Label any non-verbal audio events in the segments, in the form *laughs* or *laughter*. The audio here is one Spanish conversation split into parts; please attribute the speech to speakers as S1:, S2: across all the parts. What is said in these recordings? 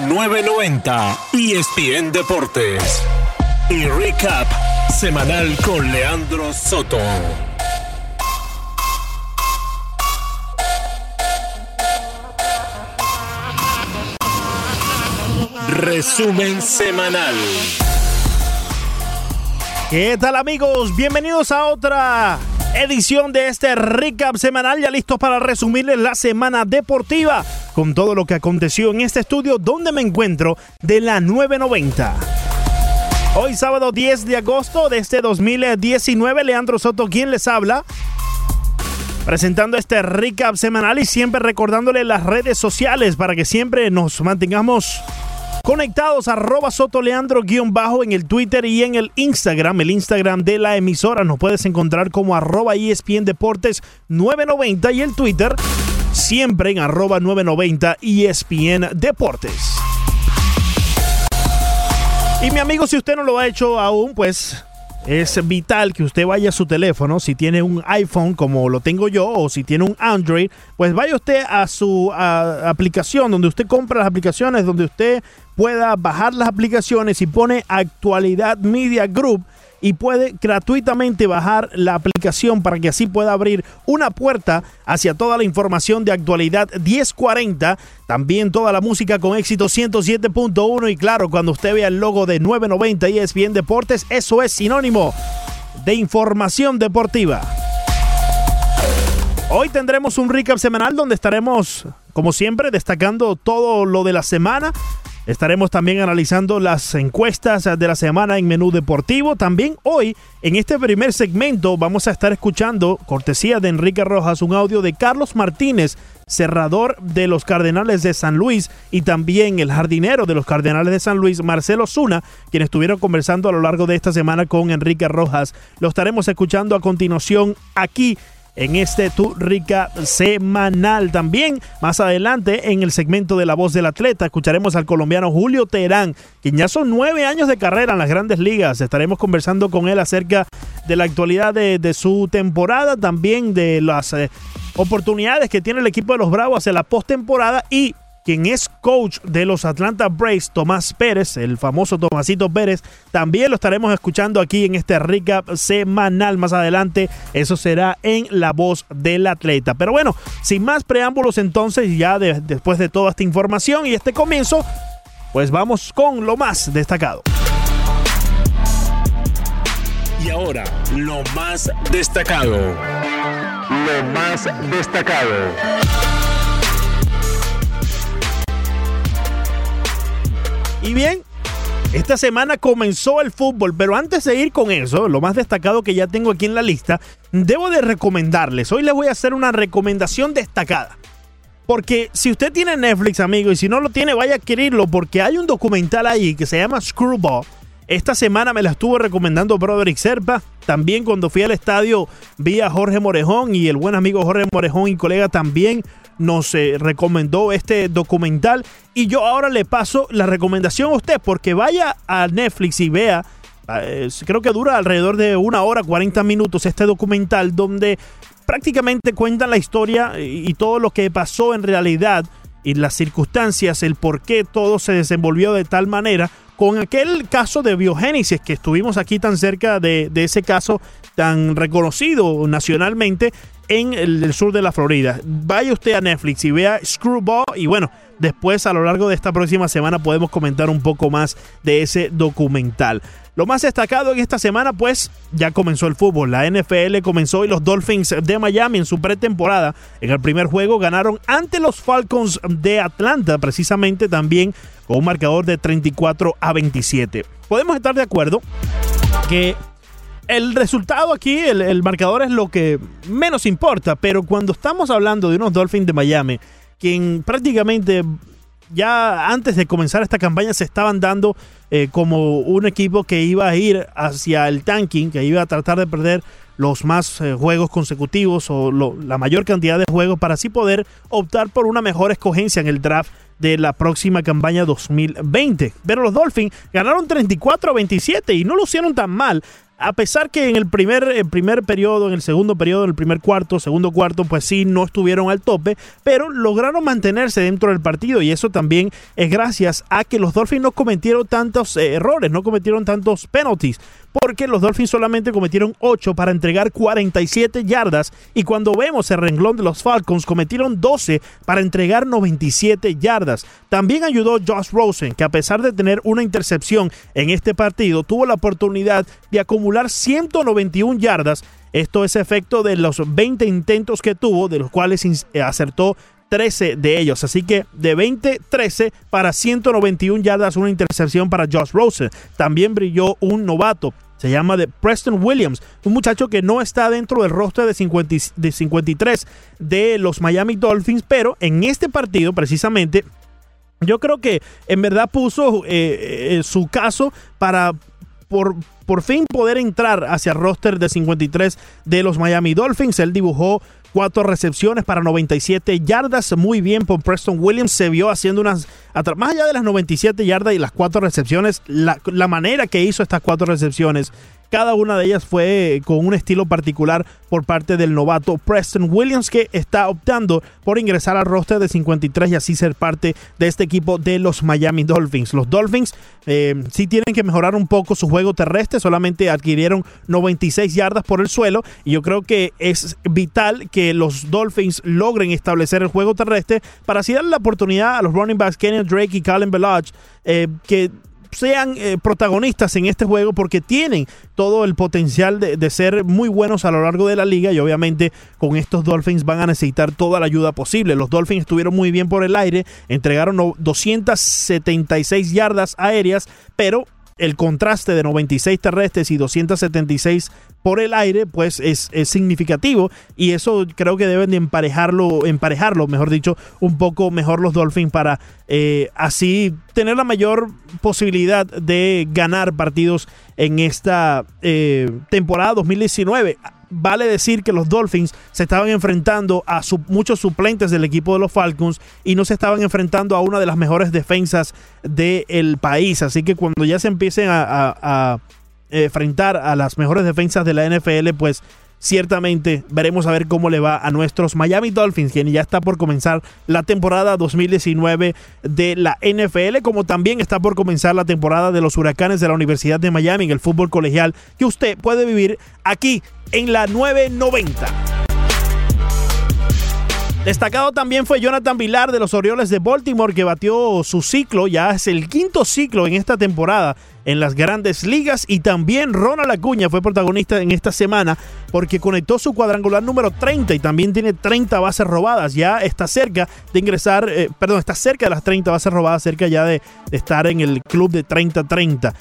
S1: la 990 ESPN Deportes. Y recap semanal con Leandro Soto. Resumen semanal.
S2: ¿Qué tal amigos? Bienvenidos a otra edición de este recap semanal, ya listos para resumirles la semana deportiva con todo lo que aconteció en este estudio donde me encuentro de la 990. Hoy sábado 10 de agosto de este 2019, Leandro Soto quien les habla, presentando este recap semanal y siempre recordándole las redes sociales para que siempre nos mantengamos conectados arroba sotoleandro guion bajo en el Twitter y en el Instagram, el Instagram de la emisora. Nos puedes encontrar como arroba ESPN Deportes 990 y el Twitter siempre en arroba 990 ESPN Deportes. Y mi amigo, si usted no lo ha hecho aún, pues es vital que usted vaya a su teléfono, si tiene un iPhone como lo tengo yo o si tiene un Android, pues vaya usted a su aplicación donde usted compra las aplicaciones, donde usted pueda bajar las aplicaciones y pone actualidad Media Group y puede gratuitamente bajar la aplicación para que así pueda abrir una puerta hacia toda la información de actualidad 1040, también toda la música con éxito 107.1 y claro, cuando usted vea el logo de 990 y bien Deportes, eso es sinónimo de información deportiva. Hoy tendremos un recap semanal donde estaremos, como siempre, destacando todo lo de la semana Estaremos también analizando las encuestas de la semana en menú deportivo. También hoy, en este primer segmento, vamos a estar escuchando, cortesía de Enrique Rojas, un audio de Carlos Martínez, cerrador de los Cardenales de San Luis, y también el jardinero de los Cardenales de San Luis, Marcelo Zuna, quien estuvieron conversando a lo largo de esta semana con Enrique Rojas. Lo estaremos escuchando a continuación aquí en este Tu Rica semanal. También más adelante en el segmento de La Voz del Atleta escucharemos al colombiano Julio Terán, quien ya son nueve años de carrera en las grandes ligas. Estaremos conversando con él acerca de la actualidad de, su temporada, también de las eh, oportunidades que tiene el equipo de los Bravos hacia la postemporada y quien es coach de los Atlanta Braves, Tomás Pérez, el famoso Tomasito Pérez. También lo estaremos escuchando aquí en este recap semanal más adelante. Eso será en La Voz del Atleta. Pero bueno, sin más preámbulos entonces, ya después de toda esta información y este comienzo, pues vamos con lo más destacado.
S1: Y ahora, lo más destacado. Lo más destacado.
S2: Y bien, esta semana comenzó el fútbol, pero antes de ir con eso, lo más destacado que ya tengo aquí en la lista, debo de recomendarles. Hoy les voy a hacer una recomendación destacada. Porque si usted tiene Netflix, amigo, y si no lo tiene, vaya a adquirirlo, porque hay un documental ahí que se llama Screwball. Esta semana me la estuvo recomendando Broderick Serpa. También cuando fui al estadio vi a Jorge Morejón y el buen amigo Jorge Morejón y colega también nos eh, recomendó este documental. Y yo ahora le paso la recomendación a usted porque vaya a Netflix y vea, eh, creo que dura alrededor de una hora 40 minutos este documental donde prácticamente cuentan la historia y todo lo que pasó en realidad y las circunstancias, el por qué todo se desenvolvió de tal manera con aquel caso de biogénesis que estuvimos aquí tan cerca de, de ese caso tan reconocido nacionalmente en el, sur de la Florida. Vaya usted a Netflix y vea Screwball y bueno, después a lo largo de esta próxima semana podemos comentar un poco más de ese documental. Lo más destacado en esta semana, pues ya comenzó el fútbol. La NFL comenzó y los Dolphins de Miami en su pretemporada. En el primer juego ganaron ante los Falcons de Atlanta, precisamente también con un marcador de 34 a 27. Podemos estar de acuerdo que el resultado aquí, el, marcador es lo que menos importa, pero cuando estamos hablando de unos Dolphins de Miami, quien prácticamente ya antes de comenzar esta campaña se estaban dando eh, como un equipo que iba a ir hacia el tanking, que iba a tratar de perder los más eh, juegos consecutivos o la mayor cantidad de juegos para así poder optar por una mejor escogencia en el draft de la próxima campaña 2020. Pero los Dolphins ganaron 34 a 27 y no lo hicieron tan mal a pesar que en el primer, el primer periodo, en el segundo periodo, en el primer cuarto, segundo cuarto, pues sí, no estuvieron al tope, pero lograron mantenerse dentro del partido y eso también es gracias a que los Dolphins no cometieron tantos eh, errores, no cometieron tantos penalties porque los Dolphins solamente cometieron 8 para entregar 47 yardas y cuando vemos el renglón de los Falcons cometieron 12 para entregar 97 yardas. También ayudó Josh Rosen, que a pesar de tener una intercepción en este partido, tuvo la oportunidad de acumular 191 yardas. Esto es efecto de los 20 intentos que tuvo, de los cuales eh, acertó 13 de ellos. Así que de 20-13 para 191 yardas, una intercepción para Josh Rosen. También brilló un novato, se llama de Preston Williams, un muchacho que no está dentro del roster de, 53 de los Miami Dolphins, pero en este partido precisamente yo creo que en verdad puso eh, eh, su caso para por, por fin poder entrar hacia el roster de 53 de los Miami Dolphins. Él dibujó cuatro recepciones para 97 yardas. Muy bien por Preston Williams. Se vio haciendo unas. Más allá de las 97 yardas y las cuatro recepciones, la, la manera que hizo estas cuatro recepciones cada una de ellas fue con un estilo particular por parte del novato Preston Williams, que está optando por ingresar al roster de 53 y así ser parte de este equipo de los Miami Dolphins. Los Dolphins eh, sí tienen que mejorar un poco su juego terrestre, solamente adquirieron 96 yardas por el suelo y yo creo que es vital que los Dolphins logren establecer el juego terrestre para así darle la oportunidad a los running backs Kenny Drake y Callum Belage eh, que sean eh, protagonistas en este juego porque tienen todo el potencial de, ser muy buenos a lo largo de la liga y obviamente con estos Dolphins van a necesitar toda la ayuda posible. Los Dolphins estuvieron muy bien por el aire, entregaron 276 yardas aéreas, pero el contraste de 96 terrestres y 276 por el aire, pues es, significativo y eso creo que deben de emparejarlo, emparejarlo, mejor dicho, un poco mejor los Dolphins para eh, así tener la mayor posibilidad de ganar partidos en esta eh, temporada 2019 vale decir que los Dolphins se estaban enfrentando a muchos suplentes del equipo de los Falcons y no se estaban enfrentando a una de las mejores defensas del país. Así que cuando ya se empiecen a, enfrentar a las mejores defensas de la NFL, pues ciertamente veremos a ver cómo le va a nuestros Miami Dolphins, quien ya está por comenzar la temporada 2019 de la NFL, como también está por comenzar la temporada de los Huracanes de la Universidad de Miami en el fútbol colegial que usted puede vivir aquí en la 990. Destacado también fue Jonathan Vilar de los Orioles de Baltimore que batió su ciclo, ya es el quinto ciclo en esta temporada en las grandes ligas. Y también Ronald Acuña fue protagonista en esta semana porque conectó su cuadrangular número 30 y también tiene 30 bases robadas, ya está cerca de ingresar, eh, perdón, está cerca de las 30 bases robadas, cerca ya de, de estar en el club de 30-30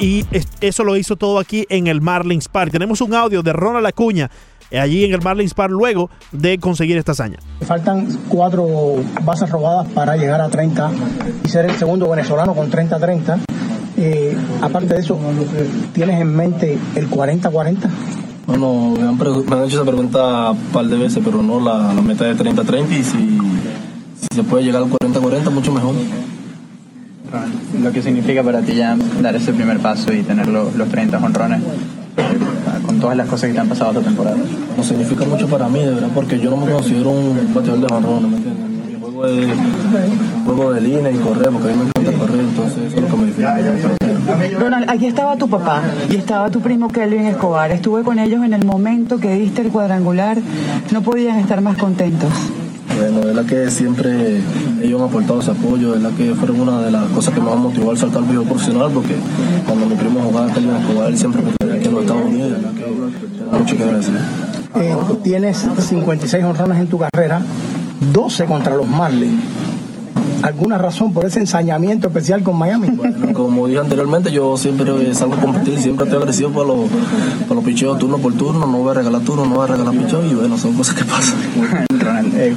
S2: y eso lo hizo todo aquí en el Marlins Park. Tenemos un audio de Ronald Acuña allí en el Marlins Park luego de conseguir esta hazaña.
S3: Faltan cuatro bases robadas para llegar a 30 y ser el segundo venezolano con 30-30. Eh, aparte de eso, ¿tienes en mente el 40-40?
S4: Bueno, me han, me han, hecho esa pregunta un par de veces, pero no la, meta de 30-30 y si, si se puede llegar al 40-40, mucho mejor
S5: lo que significa para ti ya dar ese primer paso y tener los, 30 honrones eh, con todas las cosas que te han pasado esta temporada?
S4: No significa mucho para mí, de verdad, porque yo no me considero un bateador de honrones, ¿me entiendes? Mi juego es juego de línea y correr, porque a mí me encanta correr, entonces eso es lo que me define.
S6: Ronald, aquí estaba tu papá y estaba tu primo Kelvin Escobar. Estuve con ellos en el momento que diste el cuadrangular. No podían estar más contentos.
S4: Bueno, es la que siempre ellos han aportado ese apoyo, es la que fueron una de las cosas que me han motivado al saltar al video profesional, porque cuando mi primo jugaba en jugar, él siempre me aquí en los Estados Unidos, que agradecer.
S3: Eh, tienes 56 honrones en tu carrera, 12 contra los Marlins alguna razón por ese ensañamiento especial con Miami?
S4: Bueno, como dije anteriormente, yo siempre salgo a competir, siempre estoy agresivo por los, por los picheos turno por turno, no voy a regalar turno, no voy a regalar picheos y bueno, son cosas que pasan.
S5: Ronald, eh,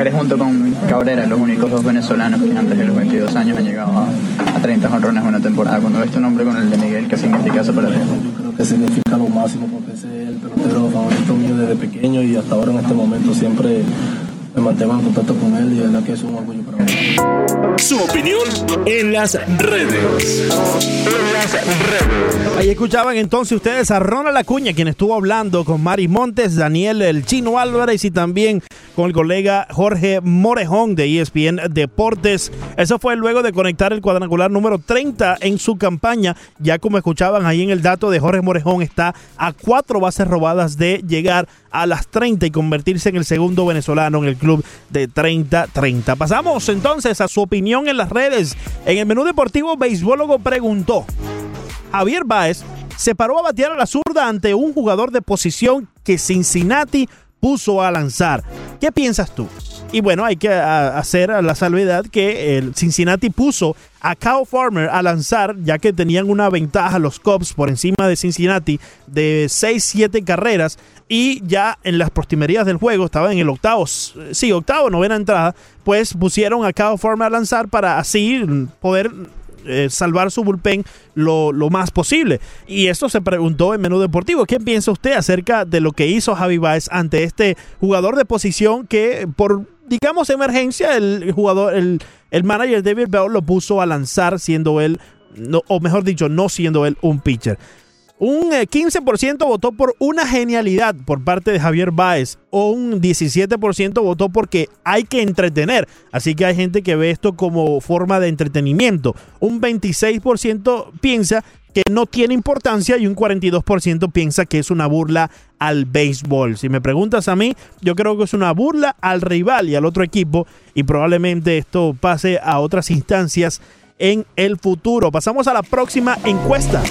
S5: eres junto con Cabrera los únicos dos venezolanos que antes de los 22 años han llegado a, 30 honrones en una temporada. Cuando ves tu nombre con el de Miguel, ¿qué significa eso para ti?
S4: Yo creo que significa lo máximo porque ese es el pelotero favorito mío desde pequeño y hasta ahora en este momento siempre me mantengo en contacto con él y es verdad que es un orgullo.
S1: Su opinión en las redes. En las
S2: redes. Ahí escuchaban entonces ustedes a Ronald Acuña, quien estuvo hablando con Mari Montes, Daniel El Chino Álvarez y también con el colega Jorge Morejón de ESPN Deportes. Eso fue luego de conectar el cuadrangular número 30 en su campaña. Ya como escuchaban ahí en el dato de Jorge Morejón, está a cuatro bases robadas de llegar a las 30 y convertirse en el segundo venezolano en el club de 30-30. Pasamos entonces a su opinión en las redes. En el menú deportivo, Beisbólogo preguntó: Javier Báez se paró a batear a la zurda ante un jugador de posición que Cincinnati puso a lanzar. ¿Qué piensas tú? Y bueno, hay que hacer la salvedad que el Cincinnati puso a Kyle Farmer a lanzar, ya que tenían una ventaja los Cubs por encima de Cincinnati de 6-7 carreras. Y ya en las postimerías del juego, estaba en el octavo, sí, octavo, novena entrada, pues pusieron a Kyle Farmer a lanzar para así poder eh, salvar su bullpen lo, más posible. Y esto se preguntó en Menú Deportivo. ¿Qué piensa usted acerca de lo que hizo Javi Baez ante este jugador de posición que por, digamos, emergencia, el jugador, el, el manager David Bell lo puso a lanzar siendo él, no, o mejor dicho, no siendo él un pitcher. Un 15% eh, votó por una genialidad por parte de Javier Báez o un 17% votó porque hay que entretener. Así que hay gente que ve esto como forma de entretenimiento. Un 26% piensa que no tiene importancia y un 42% piensa que es una burla al béisbol. Si me preguntas a mí, yo creo que es una burla al rival y al otro equipo y probablemente esto pase a otras instancias en el futuro. Pasamos a la próxima encuesta.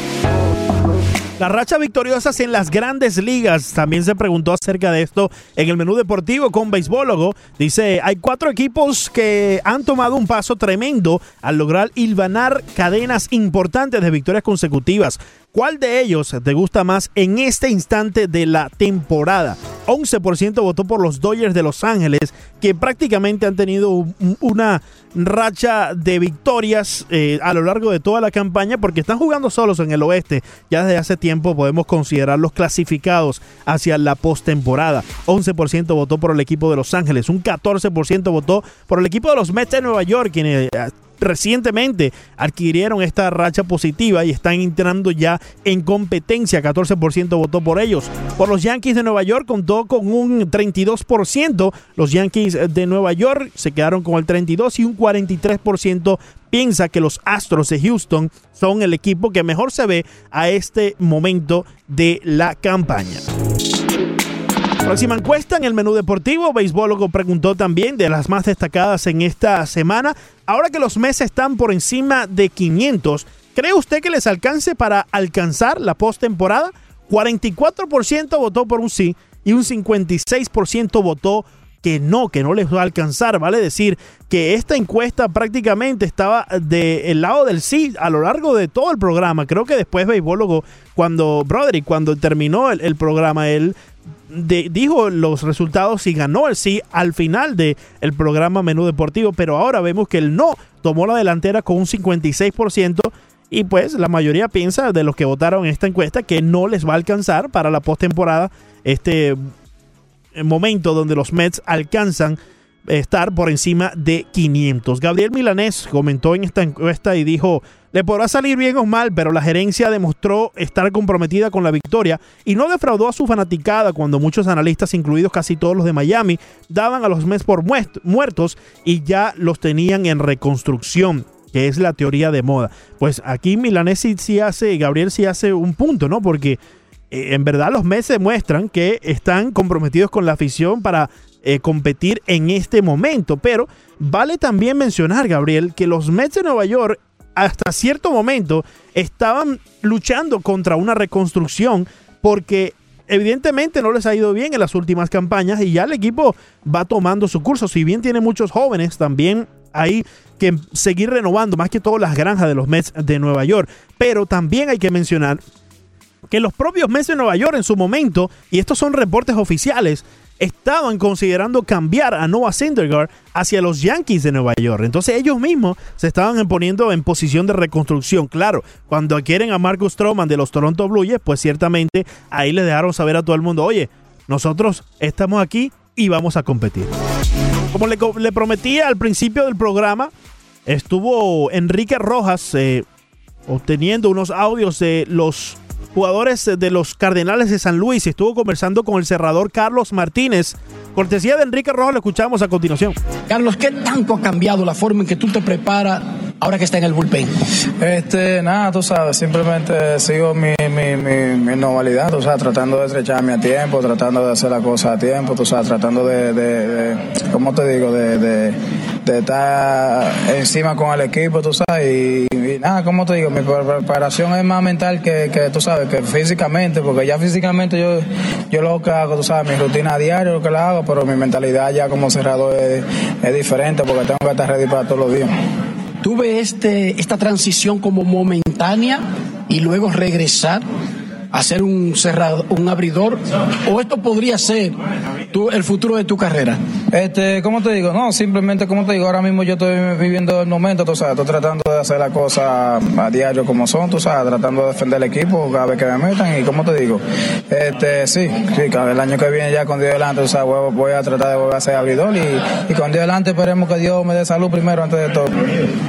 S2: Las rachas victoriosas en las grandes ligas. También se preguntó acerca de esto en el menú deportivo con Beisbólogo. Dice, hay cuatro equipos que han tomado un paso tremendo al lograr hilvanar cadenas importantes de victorias consecutivas. ¿Cuál de ellos te gusta más en este instante de la temporada? 11% votó por los Dodgers de Los Ángeles, que prácticamente han tenido una racha de victorias eh, a lo largo de toda la campaña, porque están jugando solos en el oeste. Ya desde hace tiempo podemos considerarlos clasificados hacia la postemporada. 11% votó por el equipo de Los Ángeles, un 14% votó por el equipo de los Mets de Nueva York, quienes recientemente adquirieron esta racha positiva y están entrando ya en competencia. 14% votó por ellos. Por los Yankees de Nueva York contó con un 32%. Los Yankees de Nueva York se quedaron con el 32 y un 43% piensa que los Astros de Houston son el equipo que mejor se ve a este momento de la campaña. Próxima encuesta en el menú deportivo. Beisbólogo preguntó también de las más destacadas en esta semana. Ahora que los meses están por encima de 500, ¿cree usted que les alcance para alcanzar la postemporada? 44% votó por un sí y un 56% votó que no, que no les va a alcanzar. Vale decir que esta encuesta prácticamente estaba del lado del sí a lo largo de todo el programa. Creo que después Beisbólogo, cuando Broderick, cuando terminó el programa, él dijo los resultados y ganó el sí al final del el programa Menú Deportivo, pero ahora vemos que el no tomó la delantera con un 56% y pues la mayoría piensa de los que votaron en esta encuesta que no les va a alcanzar para la postemporada este momento donde los Mets alcanzan estar por encima de 500. Gabriel Milanés comentó en esta encuesta y dijo, le podrá salir bien o mal, pero la gerencia demostró estar comprometida con la victoria y no defraudó a su fanaticada cuando muchos analistas, incluidos casi todos los de Miami, daban a los Mets por muertos y ya los tenían en reconstrucción que es la teoría de moda. Pues aquí Milanés sí, hace, Gabriel sí hace un punto, ¿no? Porque eh, en verdad los Mets demuestran que están comprometidos con la afición para eh, competir en este momento. Pero vale también mencionar, Gabriel, que los Mets de Nueva York hasta cierto momento estaban luchando contra una reconstrucción porque evidentemente no les ha ido bien en las últimas campañas y ya el equipo va tomando su curso. Si bien tiene muchos jóvenes, también hay que seguir renovando más que todo las granjas de los Mets de Nueva York. Pero también hay que mencionar que los propios Mets de Nueva York en su momento, y estos son reportes oficiales, estaban considerando cambiar a Noah Syndergaard hacia los Yankees de Nueva York. Entonces ellos mismos se estaban poniendo en posición de reconstrucción. Claro, cuando adquieren a Marcus Stroman de los Toronto Blue Jays, pues ciertamente ahí le dejaron saber a todo el mundo, oye, nosotros estamos aquí y vamos a competir. Como le, le prometía al principio del programa, estuvo Enrique Rojas eh, obteniendo unos audios de los jugadores de los Cardenales de San Luis. Estuvo conversando con el cerrador Carlos Martínez. Cortesía de Enrique Rojas, lo escuchamos a continuación.
S7: Carlos, ¿qué tanto ha cambiado la forma en que tú te preparas ahora que está en el bullpen?
S4: Este, nada, tú sabes, simplemente sigo mi, mi, mi, mi normalidad, tú sabes, tratando de estrecharme a tiempo, tratando de hacer la cosa a tiempo, tú sabes, tratando de, de, de ¿cómo te digo? De, de, de, estar encima con el equipo, tú sabes, y, y, nada, como te digo, mi preparación es más mental que, que, tú sabes, que físicamente, porque ya físicamente yo, yo lo que hago, tú sabes, mi rutina diaria, lo que la hago, pero mi mentalidad ya como cerrador es, es diferente, porque tengo que estar ready para todos los días.
S7: ¿Tú ves este, esta transición como momentánea y luego regresar a ser un cerrado, un abridor? ¿O esto podría ser tu, el futuro de tu carrera?
S4: Este, ¿cómo te digo? No, simplemente, como te digo, ahora mismo yo estoy viviendo el momento, tú sabes, estoy tratando de hacer las cosas a diario como son, tú sabes, tratando de defender el equipo cada vez que me metan y, como te digo? Este, sí, sí, cada el año que viene ya con Dios delante, tú sabes, voy, voy a tratar de volver a ser abridor y, y con Dios delante esperemos que Dios me dé salud primero antes de todo.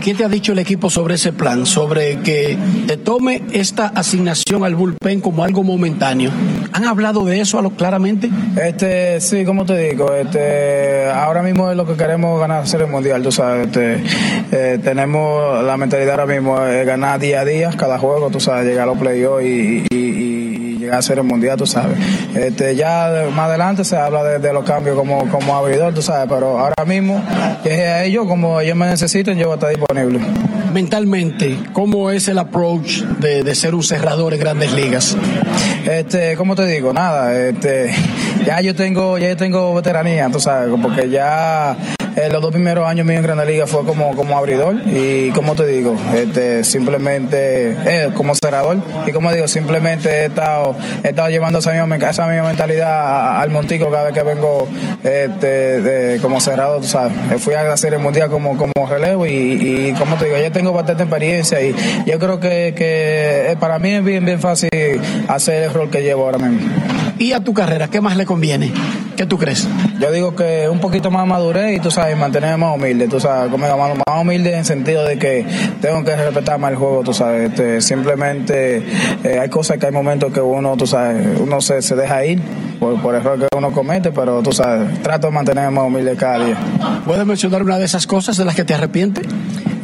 S7: ¿Qué te ha dicho el equipo sobre ese plan? Sobre que te tome esta asignación al bullpen como algo momentáneo. ¿Han hablado de eso claramente?
S4: Este, sí, como te digo, este, ahora mismo es lo que queremos ganar ser el mundial, tú sabes, este, eh, tenemos la mentalidad ahora mismo es ganar día a día cada juego, tú sabes, llegar a los playoffs y, y, y, llegar a ser el mundial, tú sabes. Este, ya más adelante se habla de, de los cambios como, como abridor, tú sabes, pero ahora mismo que es a ellos, como ellos me necesiten, yo voy a estar disponible.
S7: Mentalmente, ¿cómo es el approach de, de ser un cerrador en grandes ligas?
S4: Este, como te digo, nada, este, ya yo tengo, ya yo tengo veteranía, tú sabes, porque ya eh, los dos primeros años míos en Grande Liga fue como, como abridor y como te digo, este, simplemente eh, como cerrador y como digo, simplemente he estado, he estado llevando esa misma, esa misma mentalidad al Montico cada vez que vengo este, de, como cerrador, tú sabes. Fui a hacer el mundial como, como relevo y, y como te digo, ya tengo bastante experiencia y yo creo que, que para mí es bien, bien fácil hacer el rol que llevo ahora mismo.
S7: ¿Y a tu carrera qué más le conviene? ¿Qué tú crees?
S4: Yo digo que un poquito más madurez y tú sabes, mantenerme más humilde, tú sabes, como más, más humilde en el sentido de que tengo que respetar más el juego, tú sabes, este, simplemente eh, hay cosas que hay momentos que uno, tú sabes, uno se, se deja ir por, por error que uno comete, pero tú sabes, trato de mantenerme más humilde cada día.
S7: ¿Puedes mencionar una de esas cosas de las que te arrepientes?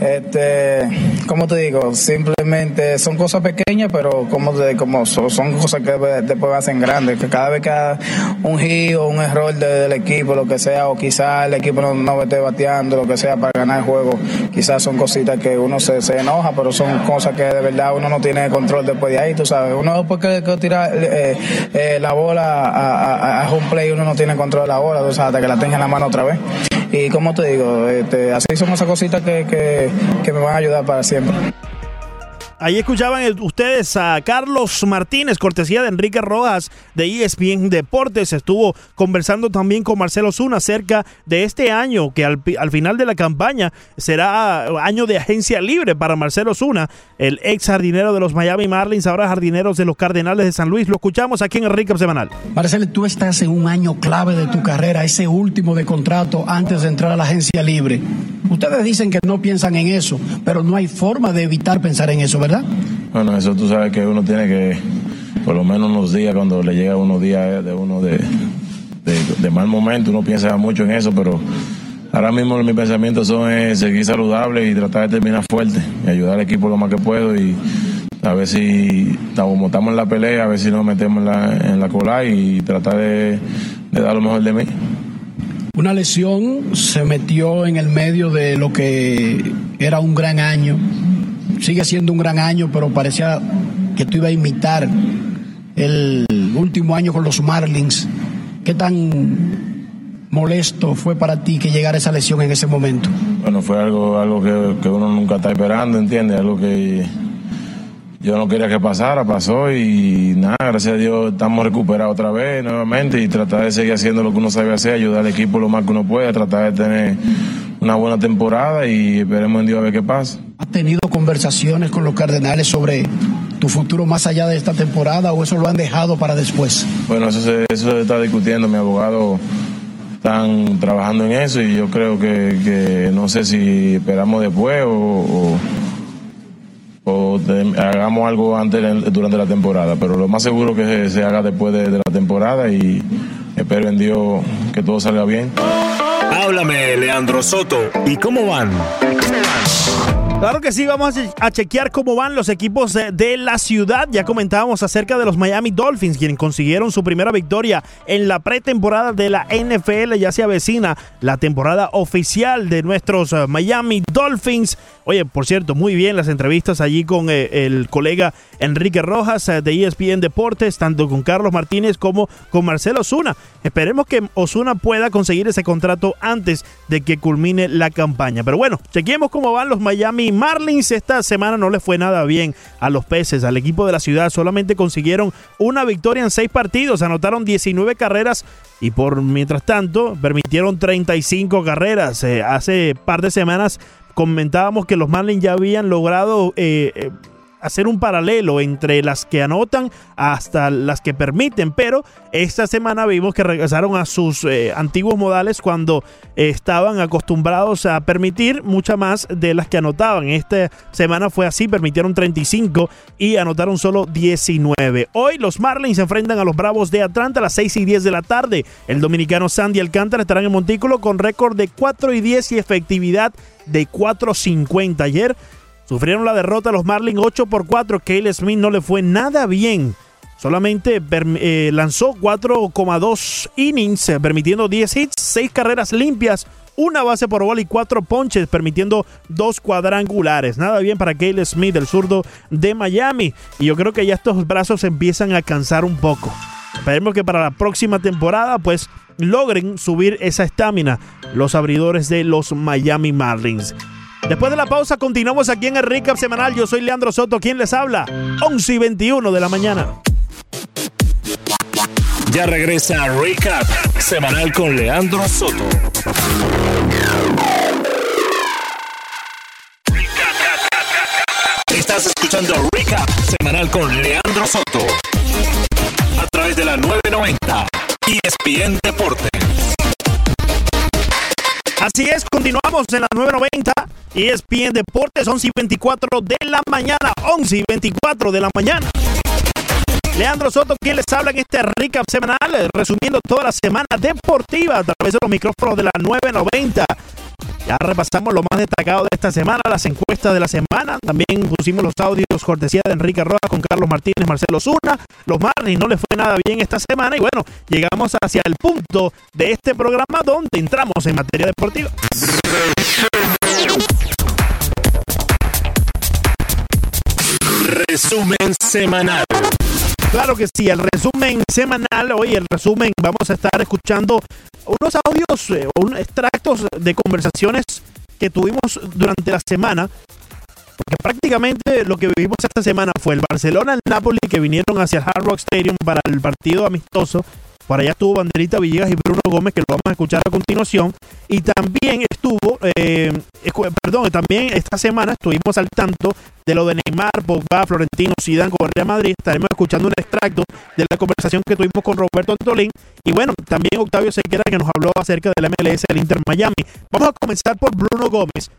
S4: Este, como te digo, simplemente son cosas pequeñas, pero como, te, como son, cosas que después hacen grandes, que cada vez que hay un giro, un error de, del equipo, lo que sea, o quizás el equipo no, no esté bateando, lo que sea, para ganar el juego, quizás son cositas que uno se, se enoja, pero son cosas que de verdad uno no tiene control después de ahí, tú sabes. Uno después que, que tira eh, eh, la bola a, a, a, home play, uno no tiene control de la bola, tú sabes, hasta que la tenga en la mano otra vez. Y como te digo, este, así son esas cositas que, que, que me van a ayudar para siempre.
S2: Ahí escuchaban ustedes a Carlos Martínez, cortesía de Enrique Rojas de ESPN Deportes. Estuvo conversando también con Marcelo Zuna acerca de este año, que al, al, final de la campaña será año de agencia libre para Marcelo Zuna, el ex jardinero de los Miami Marlins, ahora jardineros de los Cardenales de San Luis. Lo escuchamos aquí en Recap Semanal.
S7: Marcelo, tú estás en un año clave de tu carrera, ese último de contrato antes de entrar a la agencia libre. Ustedes dicen que no piensan en eso, pero no hay forma de evitar pensar en eso, ¿verdad?
S8: Bueno, eso tú sabes que uno tiene que, por lo menos unos días, cuando le llega unos días de uno de, de, de mal momento, uno piensa mucho en eso, pero ahora mismo mis pensamientos son es seguir saludable y tratar de terminar fuerte y ayudar al equipo lo más que puedo y a ver si como estamos en la pelea, a ver si nos metemos en la, en la cola y tratar de, de dar lo mejor de mí.
S7: Una lesión se metió en el medio de lo que era un gran año sigue siendo un gran año, pero parecía que tú ibas a imitar el último año con los Marlins. ¿Qué tan molesto fue para ti que llegara esa lesión en ese momento?
S8: Bueno, fue algo, algo que, uno nunca está esperando, ¿entiendes? Algo que yo no quería que pasara, pasó y nada, gracias a Dios estamos recuperados otra vez nuevamente y tratar de seguir haciendo lo que uno sabe hacer, ayudar al equipo lo más que uno puede, tratar de tener una buena temporada y esperemos en Dios a ver qué pasa.
S7: ¿Has tenido conversaciones con los Cardenales sobre tu futuro más allá de esta temporada o eso lo han dejado para después?
S8: Bueno, eso se, eso se está discutiendo. Mi abogado están trabajando en eso y yo creo que, que no sé si esperamos después o, o, hagamos algo antes durante la temporada, pero lo más seguro que se, haga después de, de la temporada y espero en Dios que todo salga bien.
S1: Háblame, Leandro Soto. ¿Y cómo van?
S2: Claro que sí, vamos a chequear cómo van los equipos de, la ciudad. Ya comentábamos acerca de los Miami Dolphins, quienes consiguieron su primera victoria en la pretemporada de la NFL. Ya se avecina la temporada oficial de nuestros eh, Miami Dolphins. Oye, por cierto, muy bien las entrevistas allí con eh, el colega Enrique Rojas eh, de ESPN Deportes, tanto con Carlos Martínez como con Marcelo Osuna. Esperemos que Osuna pueda conseguir ese contrato antes de que culmine la campaña. Pero bueno, chequeemos cómo van los Miami Marlins esta semana no le fue nada bien a los peces, al equipo de la ciudad. Solamente consiguieron una victoria en seis partidos, anotaron 19 carreras y por mientras tanto permitieron 35 carreras. Eh, hace par de semanas comentábamos que los Marlins ya habían logrado eh, eh, hacer un paralelo entre las que anotan hasta las que permiten, pero esta semana vimos que regresaron a sus eh, antiguos modales cuando estaban acostumbrados a permitir mucha más de las que anotaban. Esta semana fue así, permitieron 35 y anotaron solo 19. Hoy los Marlins se enfrentan a los Bravos de Atlanta a las 6 y 10 de la tarde. El dominicano Sandy Alcántara estará en Montículo con récord de 4 y 10 y efectividad de 4.50. Ayer Sufrieron la derrota los Marlins 8 por 4. Cale Smith no le fue nada bien. Solamente eh, lanzó 4,2 innings, eh, permitiendo 10 hits, 6 carreras limpias, una base por bola y 4 ponches, permitiendo 2 cuadrangulares. Nada bien para Cale Smith, el zurdo de Miami. Y yo creo que ya estos brazos empiezan a cansar un poco. Esperemos que para la próxima temporada, pues logren subir esa estamina los abridores de los Miami Marlins. Después de la pausa continuamos aquí en el Recap Semanal. Yo soy Leandro Soto, quien les habla. 11 y 21 de la mañana.
S1: Ya regresa Recap Semanal con Leandro Soto. Estás escuchando Recap Semanal con Leandro Soto. A través de la 990 ESPN Deportes.
S2: Así es, continuamos en la 990 ESPN Deportes, 11 y 24 de la mañana, 11 y 24 de la mañana. Leandro Soto, quien les habla en este recap semanal, resumiendo toda la semana deportiva a través de los micrófonos de la 990. Ya repasamos lo más destacado de esta semana, las encuestas de la semana. También pusimos los audios cortesía de Enrique Rojas con Carlos Martínez, Marcelo Zuna. Los Marlins no les fue nada bien esta semana. Y bueno, llegamos hacia el punto de este programa donde entramos en materia deportiva.
S1: Resumen semanal.
S2: Claro que sí, el resumen semanal, hoy el resumen, vamos a estar escuchando unos audios, eh, unos extractos de conversaciones que tuvimos durante la semana, porque prácticamente lo que vivimos esta semana fue el Barcelona, el Napoli, que vinieron hacia el Hard Rock Stadium para el partido amistoso por allá estuvo Banderita Villegas y Bruno Gómez, que lo vamos a escuchar a continuación. Y también estuvo, eh, perdón, también esta semana estuvimos al tanto de lo de Neymar, Pogba, Florentino, Zidane con Real Madrid. Estaremos escuchando un extracto de la conversación que tuvimos con Roberto Antolín. Y bueno, también Octavio Sequera que nos habló acerca del MLS del Inter Miami. Vamos a comenzar por Bruno Gómez,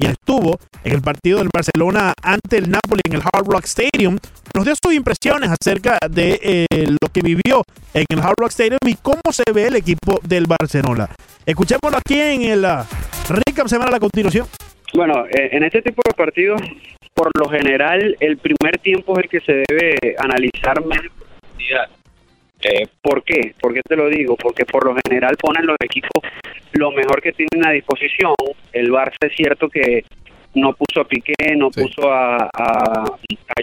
S2: y estuvo en el partido del Barcelona ante el Napoli en el Hard Rock Stadium. Nos dio sus impresiones acerca de eh, lo que vivió en el Hard Rock Stadium y cómo se ve el equipo del Barcelona. Escuchémoslo aquí en el uh, Recap Semana a la continuación.
S9: Bueno, eh, en este tipo de partidos, por lo general, el primer tiempo es el que se debe analizar más en profundidad eh, ¿Por qué? ¿Por qué te lo digo? Porque por lo general ponen los equipos lo mejor que tienen a disposición. El Barça es cierto que no puso a Piqué, no puso a, a,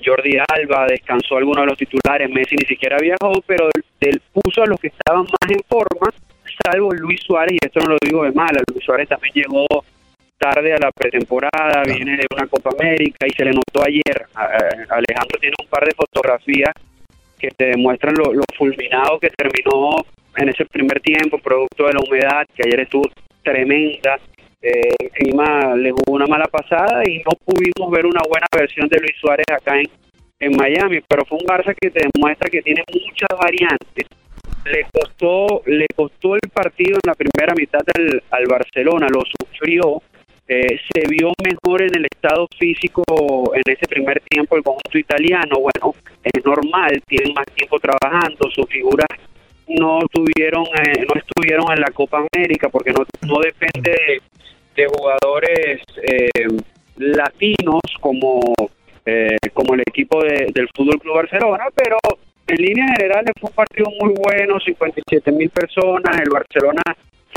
S9: Jordi Alba, descansó a algunos de los titulares, Messi ni siquiera viajó, pero él, puso a los que estaban más en forma, salvo Luis Suárez, y esto no lo digo de mal, Luis Suárez también llegó tarde a la pretemporada, viene de una Copa América y se le notó ayer. Alejandro tiene un par de fotografías que te demuestran lo, fulminado que terminó en ese primer tiempo, producto de la humedad, que ayer estuvo tremenda. Eh, el clima le jugó una mala pasada y no pudimos ver una buena versión de Luis Suárez acá en, en Miami, pero fue un Barça que te demuestra que tiene muchas variantes le costó, le costó el partido en la primera mitad al, al Barcelona, lo sufrió. Eh, se vio mejor en el estado físico en ese primer tiempo el conjunto italiano. Bueno, es normal, tienen más tiempo trabajando, sus figuras no tuvieron, eh, no estuvieron en la Copa América porque no, no depende de, jugadores eh, latinos como eh, como el equipo de- del Fútbol Club Barcelona, pero en líneas generales fue un partido muy bueno, 57 mil personas, el Barcelona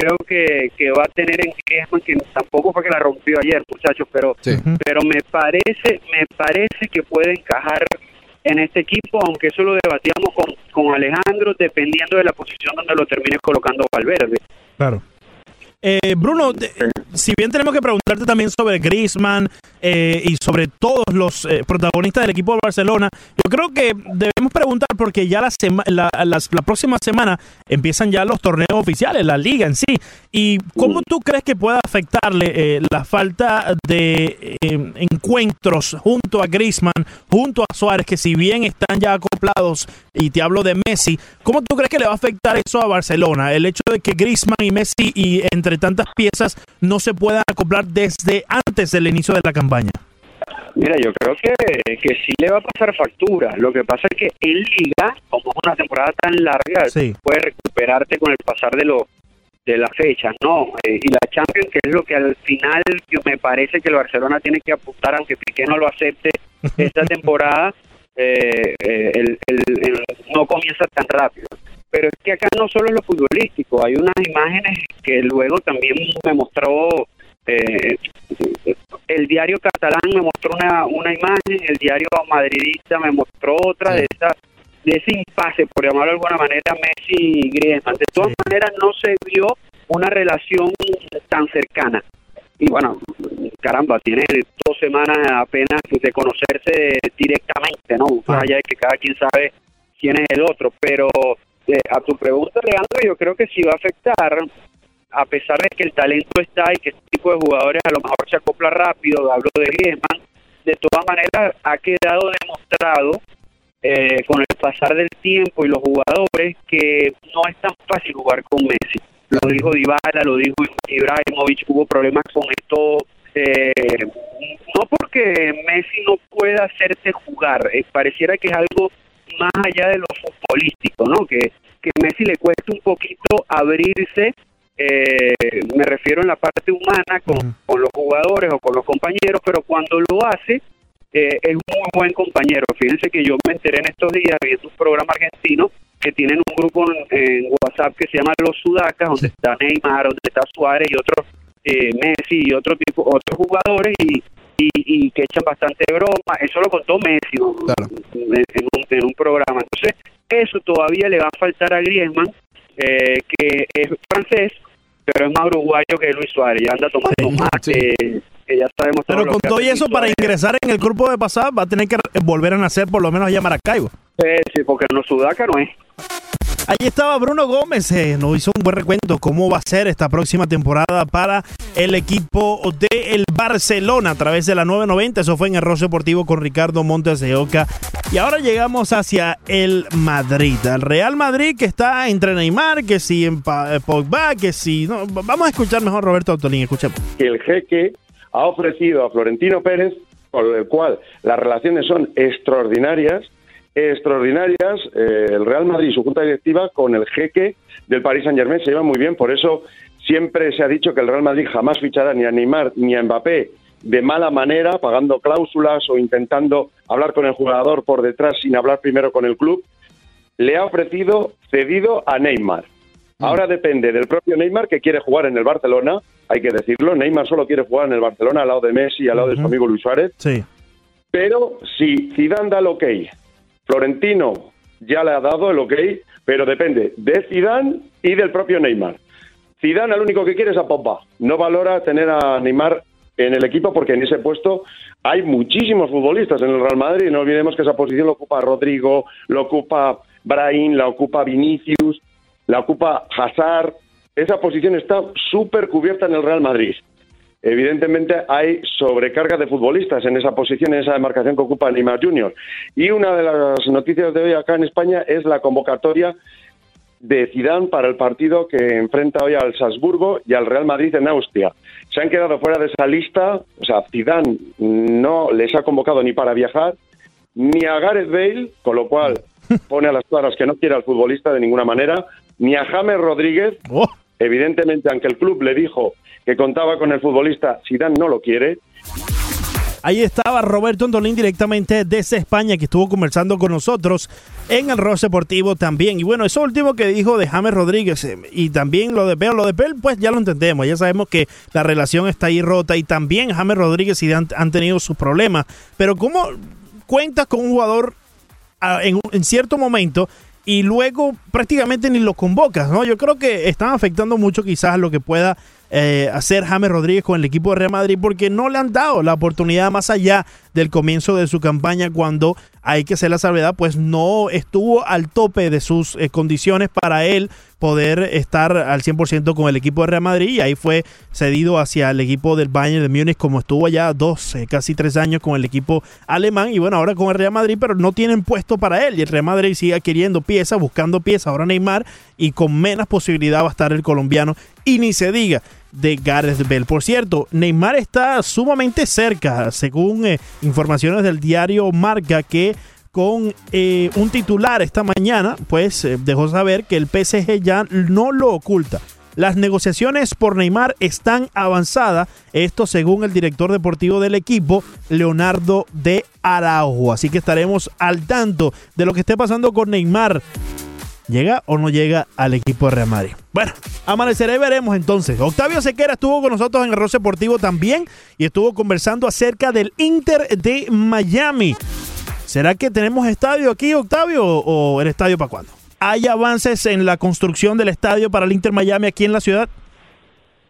S9: creo que, que va a tener en Griezmann, que tampoco fue que la rompió ayer, muchachos, pero pero me parece me parece que puede encajar en este equipo, aunque eso lo debatíamos con, con Alejandro, dependiendo de la posición donde lo termine colocando Valverde.
S2: Claro. Eh, Bruno, si bien tenemos que preguntarte también sobre Griezmann eh, y sobre todos los eh, protagonistas del equipo de Barcelona, yo creo que debemos preguntar porque ya la, sema- la, las- la próxima semana empiezan ya los torneos oficiales, la liga en sí. ¿Y cómo tú crees que pueda afectarle eh, la falta de eh, encuentros junto a Griezmann, junto a Suárez, que si bien están ya acoplados, y te hablo de Messi, ¿cómo tú crees que le va a afectar eso a Barcelona? El hecho de que Griezmann y Messi y entre tantas piezas no se puedan acoplar desde antes del inicio de la campaña.
S9: Mira, yo creo que, que sí le va a pasar factura. Lo que pasa es que en Liga, como es una temporada tan larga,
S2: Sí.
S9: puedes recuperarte con el pasar de los de las fechas, ¿no? Eh, y la Champions, que es lo que al final yo me parece que el Barcelona tiene que apuntar, aunque Piqué no lo acepte *laughs* esta temporada, eh, eh, el, el- el- no comienza tan rápido. Pero es que acá no solo es lo futbolístico, hay unas imágenes que luego también me mostró eh, el diario catalán me mostró una, una imagen, el diario madridista me mostró otra de esa de ese impasse, por llamarlo de alguna manera, Messi y Griezmann. De todas maneras, no se vio una relación tan cercana. Y bueno, caramba, tiene dos semanas apenas de conocerse directamente, ¿no? Más allá de que cada quien sabe quién es el otro. Pero eh, a tu pregunta, Leandro, yo creo que sí va a afectar, a pesar de que el talento está y que este tipo de jugadores a lo mejor se acopla rápido, hablo de Griezmann, de todas maneras ha quedado demostrado eh, con el pasar del tiempo y los jugadores que no es tan fácil jugar con Messi. Lo dijo Dybala, lo dijo Ibrahimovic, hubo problemas con esto. eh, no porque Messi no pueda hacerte jugar, eh, pareciera que es algo más allá de lo futbolístico, ¿no? Que, que Messi le cuesta un poquito abrirse, eh, me refiero en la parte humana con, con los jugadores o con los compañeros, pero cuando lo hace, eh, es un muy buen compañero. Fíjense que yo me enteré en estos días viendo un programa argentino que tienen un grupo en, en WhatsApp que se llama Los Sudacas, donde está Neymar, donde está Suárez y otros, eh, Messi y otro tipo, otros jugadores y, y, y que echan bastante broma. Eso lo contó Messi en, en un, en un programa. Entonces, eso todavía le va a faltar a Griezmann, eh, que es francés, pero es más uruguayo que Luis Suárez. Ya anda tomando mate, que ya sabemos
S2: Pero con todo y eso, para ingresar en el grupo de pasada, va a tener que volver a nacer por lo menos allá a Maracaibo.
S9: Sí, sí, porque no Sudaca no es.
S2: Ahí estaba Bruno Gómez, eh, nos hizo un buen recuento cómo va a ser esta próxima temporada para el equipo del Barcelona a través de la 990. Eso fue en el Rostro Deportivo con Ricardo Montes de Oca. Y ahora llegamos hacia el Madrid, al Real Madrid que está entre Neymar, que si en eh, Pogba, que si... No, vamos a escuchar mejor Roberto Autolín, escuchemos.
S10: que el jeque ha ofrecido a Florentino Pérez, con el cual las relaciones son extraordinarias, extraordinarias. eh, el Real Madrid y su junta directiva con el jeque del Paris Saint Germain se llevan muy bien, por eso siempre se ha dicho que el Real Madrid jamás fichará ni a Neymar ni a Mbappé de mala manera, pagando cláusulas o intentando hablar con el jugador por detrás sin hablar primero con el club. Le ha ofrecido cedido a Neymar. Ahora depende del propio Neymar que quiere jugar en el Barcelona, hay que decirlo. Neymar solo quiere jugar en el Barcelona al lado de Messi y al lado de su amigo Luis Suárez.
S2: Sí.
S10: Pero si Zidane da el ok, Florentino ya le ha dado el ok, pero depende de Zidane y del propio Neymar. Zidane al único que quiere es a Pogba. No valora tener a Neymar en el equipo porque en ese puesto hay muchísimos futbolistas en el Real Madrid. No olvidemos que esa posición lo ocupa Rodrigo, lo ocupa Brahim, la ocupa Vinicius, la ocupa Hazard. Esa posición está súper cubierta en el Real Madrid. Evidentemente hay sobrecarga de futbolistas en esa posición, en esa demarcación que ocupa Neymar Junior. Y una de las noticias de hoy acá en España es la convocatoria de Zidane para el partido que enfrenta hoy al Salzburgo y al Real Madrid en Austria. Se han quedado fuera de esa lista, o sea, Zidane no les ha convocado ni para viajar, ni a Gareth Bale, con lo cual *laughs* pone a las claras que no quiere al futbolista de ninguna manera, ni a James Rodríguez,
S2: Oh,
S10: evidentemente, aunque el club le dijo que contaba con el futbolista, Zidane no lo quiere,
S2: Ahí estaba Roberto Antolín directamente desde España que estuvo conversando con nosotros en el Ross Deportivo también. Y bueno, eso último que dijo de James Rodríguez eh, y también lo de Bell, lo de Bell pues ya lo entendemos, ya sabemos que la relación está ahí rota y también James Rodríguez y han, han tenido sus problemas. Pero ¿cómo cuentas con un jugador ah, en, en cierto momento y luego prácticamente ni lo convocas, ¿no? Yo creo que están afectando mucho quizás lo que pueda eh, hacer James Rodríguez con el equipo de Real Madrid porque no le han dado la oportunidad más allá del comienzo de su campaña cuando hay que hacer la salvedad, pues no estuvo al tope de sus eh, condiciones para él poder estar al 100% con el equipo de Real Madrid y ahí fue cedido hacia el equipo del Bayern de Múnich como estuvo ya dos, eh, casi tres años con el equipo alemán y bueno, ahora con el Real Madrid, pero no tienen puesto para él y el Real Madrid sigue queriendo piezas, buscando piezas, ahora Neymar y con menos posibilidad va a estar el colombiano. Y ni se diga de Gareth Bell. Por cierto, Neymar está sumamente cerca, según eh, informaciones del diario Marca, que con eh, un titular esta mañana, pues eh, dejó saber que el PSG ya no lo oculta. Las negociaciones por Neymar están avanzadas, esto según el director deportivo del equipo, Leonardo de Araujo. Así que estaremos al tanto de lo que esté pasando con Neymar. ¿Llega o no llega al equipo de Real Madrid? Bueno, amanecerá y veremos entonces. Octavio Sequera estuvo con nosotros en el Ross Deportivo también y estuvo conversando acerca del Inter de Miami. ¿Será que tenemos estadio aquí, Octavio, o el estadio para cuándo? ¿Hay avances en la construcción del estadio para el Inter Miami aquí en la ciudad?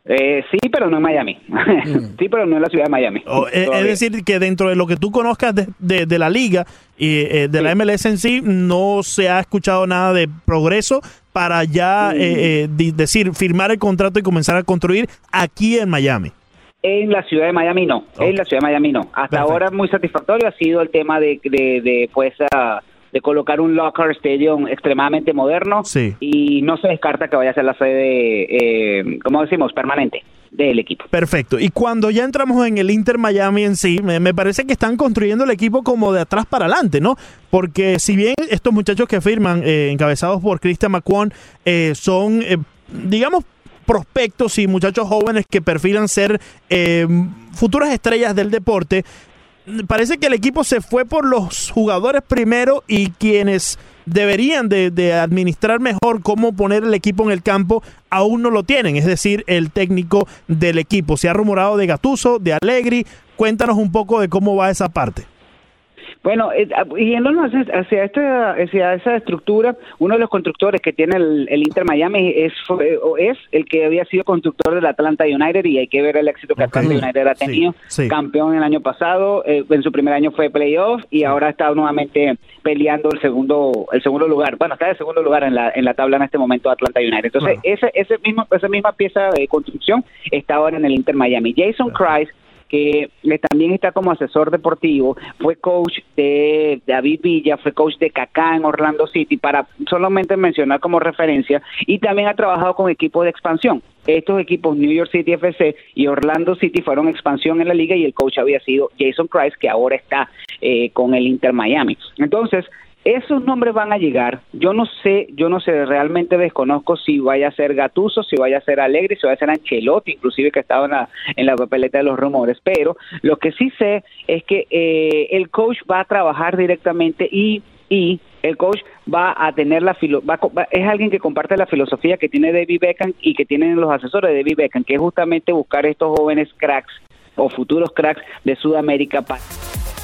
S11: Eh, sí, pero no en Miami. *laughs* sí, pero no en la ciudad de Miami.
S2: O, eh, es decir, que dentro de lo que tú conozcas de, de- de la liga y eh, de la MLS en sí, no se ha escuchado nada de progreso para ya eh, eh, di- decir, firmar el contrato y comenzar a construir aquí en Miami.
S11: En la ciudad de Miami no. En la ciudad de Miami no. Hasta
S2: Perfecto.
S11: ahora muy satisfactorio ha sido el tema de, de, de, pues ah, de colocar un locker stadium extremadamente moderno
S2: Sí.
S11: y no se descarta que vaya a ser la sede, eh, como decimos, permanente del equipo.
S2: Perfecto. Y cuando ya entramos en el Inter Miami en sí, me, me parece que están construyendo el equipo como de atrás para adelante, ¿no? Porque si bien estos muchachos que firman, eh, encabezados por Christian McQuon, eh, son, eh, digamos, prospectos y muchachos jóvenes que perfilan ser eh, futuras estrellas del deporte, parece que el equipo se fue por los jugadores primero y quienes deberían de, administrar mejor cómo poner el equipo en el campo aún no lo tienen, es decir, el técnico del equipo. Se ha rumorado de Gatuso, de Allegri. Cuéntanos un poco de cómo va esa parte.
S11: Bueno, eh, yéndonos hacia, esta, hacia esa estructura, uno de los constructores que tiene el, el Inter Miami es, fue- o es el que había sido constructor del Atlanta United y hay que ver el éxito que Atlanta United ha tenido.
S2: sí.
S11: Campeón el año pasado, eh, en su primer año fue playoff y ahora está nuevamente peleando el segundo el segundo lugar. Bueno, está en segundo lugar en la, en la tabla en este momento Atlanta United. Entonces, ese, ese mismo, esa misma pieza de construcción está ahora en el Inter Miami. Jason Christ que también está como asesor deportivo, fue coach de David Villa, fue coach de Kaká en Orlando City, para solamente mencionar como referencia, y también ha trabajado con equipos de expansión. Estos equipos, New York City FC y Orlando City, fueron expansión en la liga y el coach había sido Jason Christ, que ahora está eh, con el Inter Miami. Entonces, esos nombres van a llegar. Yo no sé, yo no sé, realmente desconozco si vaya a ser Gatuso, si vaya a ser Alegre, si vaya a ser Ancelotti, inclusive que estaba en la, en la papeleta de los rumores. Pero lo que sí sé es que eh, el coach va a trabajar directamente y, y el coach va a tener la filo es alguien que comparte la filosofía que tiene David Beckham y que tienen los asesores de David Beckham, que es justamente buscar estos jóvenes cracks o futuros cracks de Sudamérica para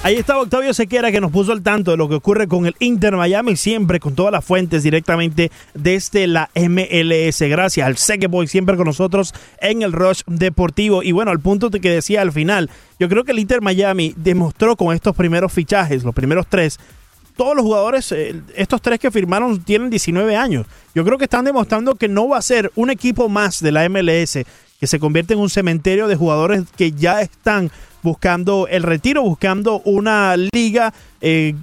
S2: Ahí estaba Octavio Sequera que nos puso al tanto de lo que ocurre con el Inter Miami, siempre con todas las fuentes directamente desde la MLS. Gracias al Seque Boy, siempre con nosotros en el Rush Deportivo. Y bueno, al punto que decía al final, yo creo que el Inter Miami demostró con estos primeros fichajes, los primeros tres, todos los jugadores, eh, estos tres que firmaron tienen 19 años. Yo creo que están demostrando que no va a ser un equipo más de la MLS que se convierte en un cementerio de jugadores que ya están buscando el retiro, buscando una liga eh,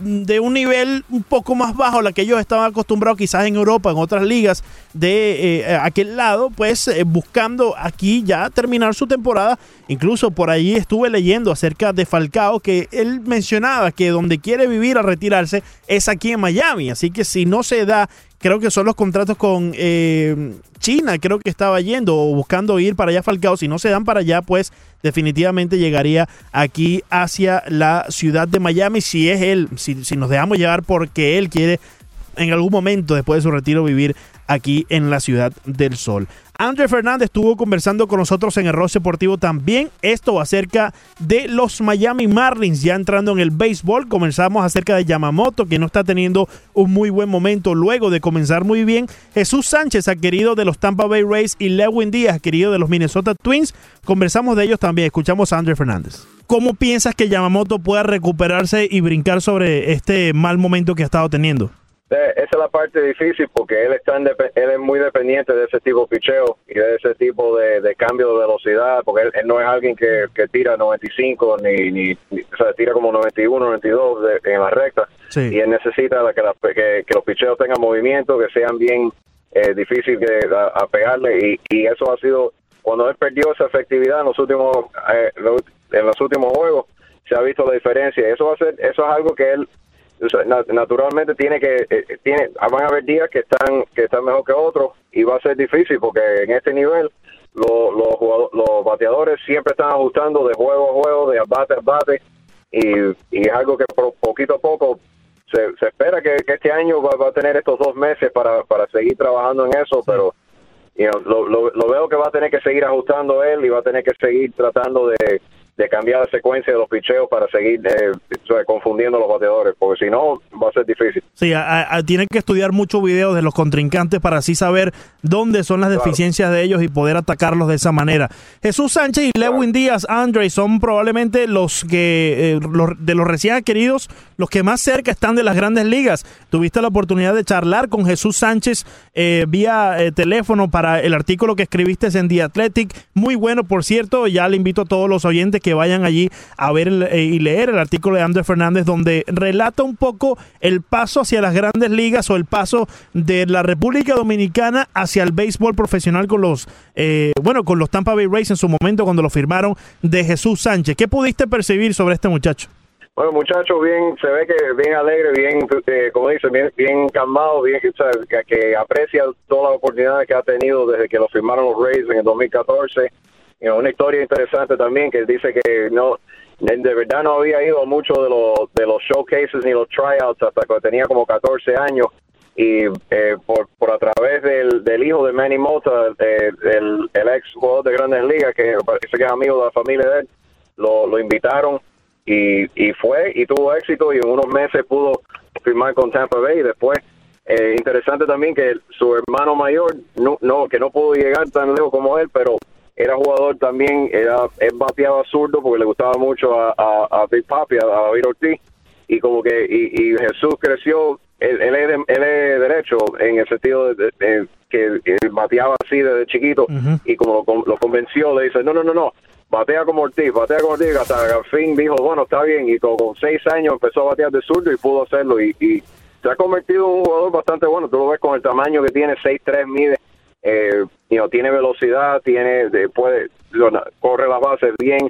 S2: de un nivel un poco más bajo a la que ellos estaban acostumbrados quizás en Europa, en otras ligas de eh, aquel lado, pues eh, buscando aquí ya terminar su temporada. Incluso por allí estuve leyendo acerca de Falcao que él mencionaba que donde quiere vivir a retirarse es aquí en Miami. Así que si no se da creo que son los contratos con eh, China, creo que estaba yendo o buscando ir para allá Falcao. Si no se dan para allá, pues definitivamente llegaría aquí hacia la ciudad de Miami. Si es él, si, nos dejamos llevar porque él quiere en algún momento después de su retiro vivir aquí en la ciudad del sol. André Fernández estuvo conversando con nosotros en el Ross Deportivo también. Esto acerca de los Miami Marlins, ya entrando en el béisbol. Comenzamos acerca de Yamamoto, que no está teniendo un muy buen momento luego de comenzar muy bien. Jesús Sánchez, querido de los Tampa Bay Rays, y Lewin Díaz, querido de los Minnesota Twins. Conversamos de ellos también. Escuchamos a André Fernández. ¿Cómo piensas que Yamamoto pueda recuperarse y brincar sobre este mal momento que ha estado teniendo?
S12: Eh, esa es la parte difícil porque él está él es muy dependiente de ese tipo de picheo y de ese tipo de, cambio de velocidad porque él, no es alguien que, tira 95 ni, ni, o sea, tira como 91, 92 en la recta. Y él necesita que, que, los picheos tengan movimiento, que sean bien eh, difíciles a, pegarle y, eso ha sido cuando él perdió esa efectividad en los últimos eh, en los últimos juegos se ha visto la diferencia. Eso va a ser eso es algo que él naturalmente tiene que eh, eh, tiene van a haber días que están que están mejor que otros y va a ser difícil porque en este nivel los, los, bateadores siempre están ajustando de juego a juego de bate a bate y, y es algo que poquito a poco se, se espera que, este año va, a tener estos dos meses para, para seguir trabajando en eso pero lo, lo veo que va a tener que seguir ajustando él y va a tener que seguir tratando de de cambiar la secuencia de los picheos para seguir eh, confundiendo a los bateadores, porque si no va a ser difícil.
S2: Sí, tienen que estudiar muchos videos de los contrincantes para así saber dónde son las deficiencias de ellos y poder atacarlos de esa manera. Jesús Sánchez y Lewin Díaz, Andre, son probablemente los que, eh, de los recién adquiridos, los que más cerca están de las grandes ligas. Tuviste la oportunidad de charlar con Jesús Sánchez eh, vía teléfono para el artículo que escribiste en The Athletic. Muy bueno, por cierto, ya le invito a todos los oyentes que vayan allí a ver eh, y leer el artículo de Andrés Fernández donde relata un poco el paso hacia las grandes ligas o el paso de la República Dominicana hacia el béisbol profesional con los eh, bueno con los Tampa Bay Rays en su momento cuando lo firmaron de Jesús Sánchez. ¿Qué pudiste percibir sobre este muchacho?
S12: Bueno, muchacho, bien, se ve que bien alegre, bien, eh, como dice, bien, bien calmado, bien, que, que aprecia todas las oportunidades que ha tenido desde que lo firmaron los Rays en el 2014 una historia interesante también que dice que no de verdad no había ido a muchos de los de los showcases ni los tryouts hasta que tenía como 14 años y eh, por, por a través del, del hijo de Manny Mota, eh, el, el, ex jugador de Grandes Ligas, que parece que es amigo de la familia de él, lo, lo invitaron y, y fue y tuvo éxito y en unos meses pudo firmar con Tampa Bay. Y después eh, interesante también que su hermano mayor no, no que no pudo llegar tan lejos como él pero era jugador también, era, él bateaba zurdo porque le gustaba mucho a, a, Big Papi, a, David Ortiz, y como que y, Jesús creció, él, él, es él, es derecho en el sentido de, que él bateaba así desde chiquito, y como lo, convenció, le dice, no, no, no, no, batea como Ortiz, batea como Ortiz, hasta al fin dijo, bueno, está bien, y con, seis años empezó a batear de zurdo y pudo hacerlo, y, y se ha convertido en un jugador bastante bueno, tú lo ves con el tamaño que tiene, 6'3 mide, eh, tiene velocidad, tiene, puede, corre las bases bien.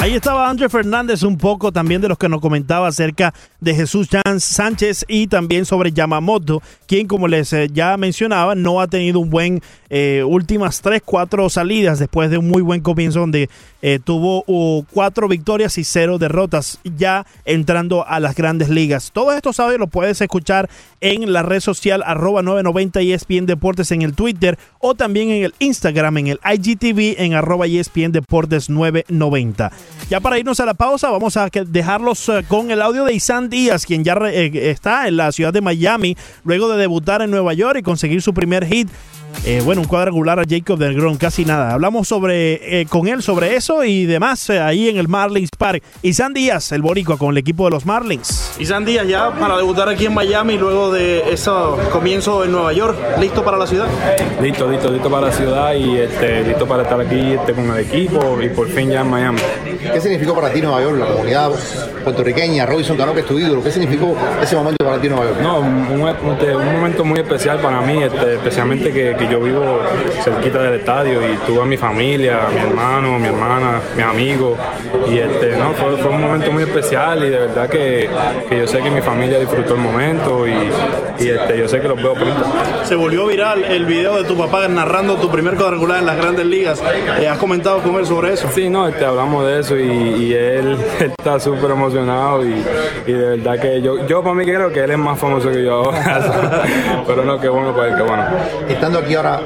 S2: Ahí estaba André Fernández un poco también de los que nos comentaba acerca de Jesús Sánchez y también sobre Yamamoto, quien como les eh, ya mencionaba no ha tenido un buen eh, últimas tres, cuatro salidas después de un muy buen comienzo donde eh, tuvo uh, victorias y cero derrotas ya entrando a las grandes ligas. Todos estos audios los puedes escuchar en la red social arroba 990 ESPN Deportes en el Twitter o también en el Instagram, en el IGTV en arroba ESPN Deportes 990. Ya para irnos a la pausa, vamos a dejarlos eh, con el audio de Isan Díaz, quien ya está en la ciudad de Miami, luego de debutar en Nueva York y conseguir su primer hit. Eh, bueno, un cuadrangular a Jacob del Gron, casi nada. Hablamos sobre, eh, con él sobre eso y demás eh, ahí en el Marlins Park. Y San Díaz, el boricua, con el equipo de los Marlins.
S13: Y San Díaz ya para debutar aquí en Miami luego de ese comienzo en Nueva York. ¿Listo para la ciudad?
S14: Listo, listo, listo para la ciudad y este, listo para estar aquí este, con el equipo y por fin ya en Miami.
S15: ¿Qué significó para ti Nueva York, la comunidad puertorriqueña, Robinson Cano, que es tu ídolo? ¿Qué significó ese momento para ti Nueva York?
S14: No, un, un momento muy especial para mí, este, especialmente que, que, yo vivo cerquita del estadio y tuve a mi familia, a mi hermano, mi hermana, mis amigos. Y este, no, fue, fue un momento muy especial y de verdad que, que, yo sé que mi familia disfrutó el momento y, y este, yo sé que los veo pronto.
S13: Se volvió viral el video de tu papá narrando tu primer cuadrangular en las grandes ligas. Eh, ¿Has comentado con él sobre eso?
S14: Sí, no, este, hablamos de eso y, y él *laughs* está súper emocionado y, y, de verdad que yo, yo para mí creo que él es más famoso que yo ahora. *laughs* Pero no, qué bueno para él, qué bueno.
S15: Estando aquí ahora,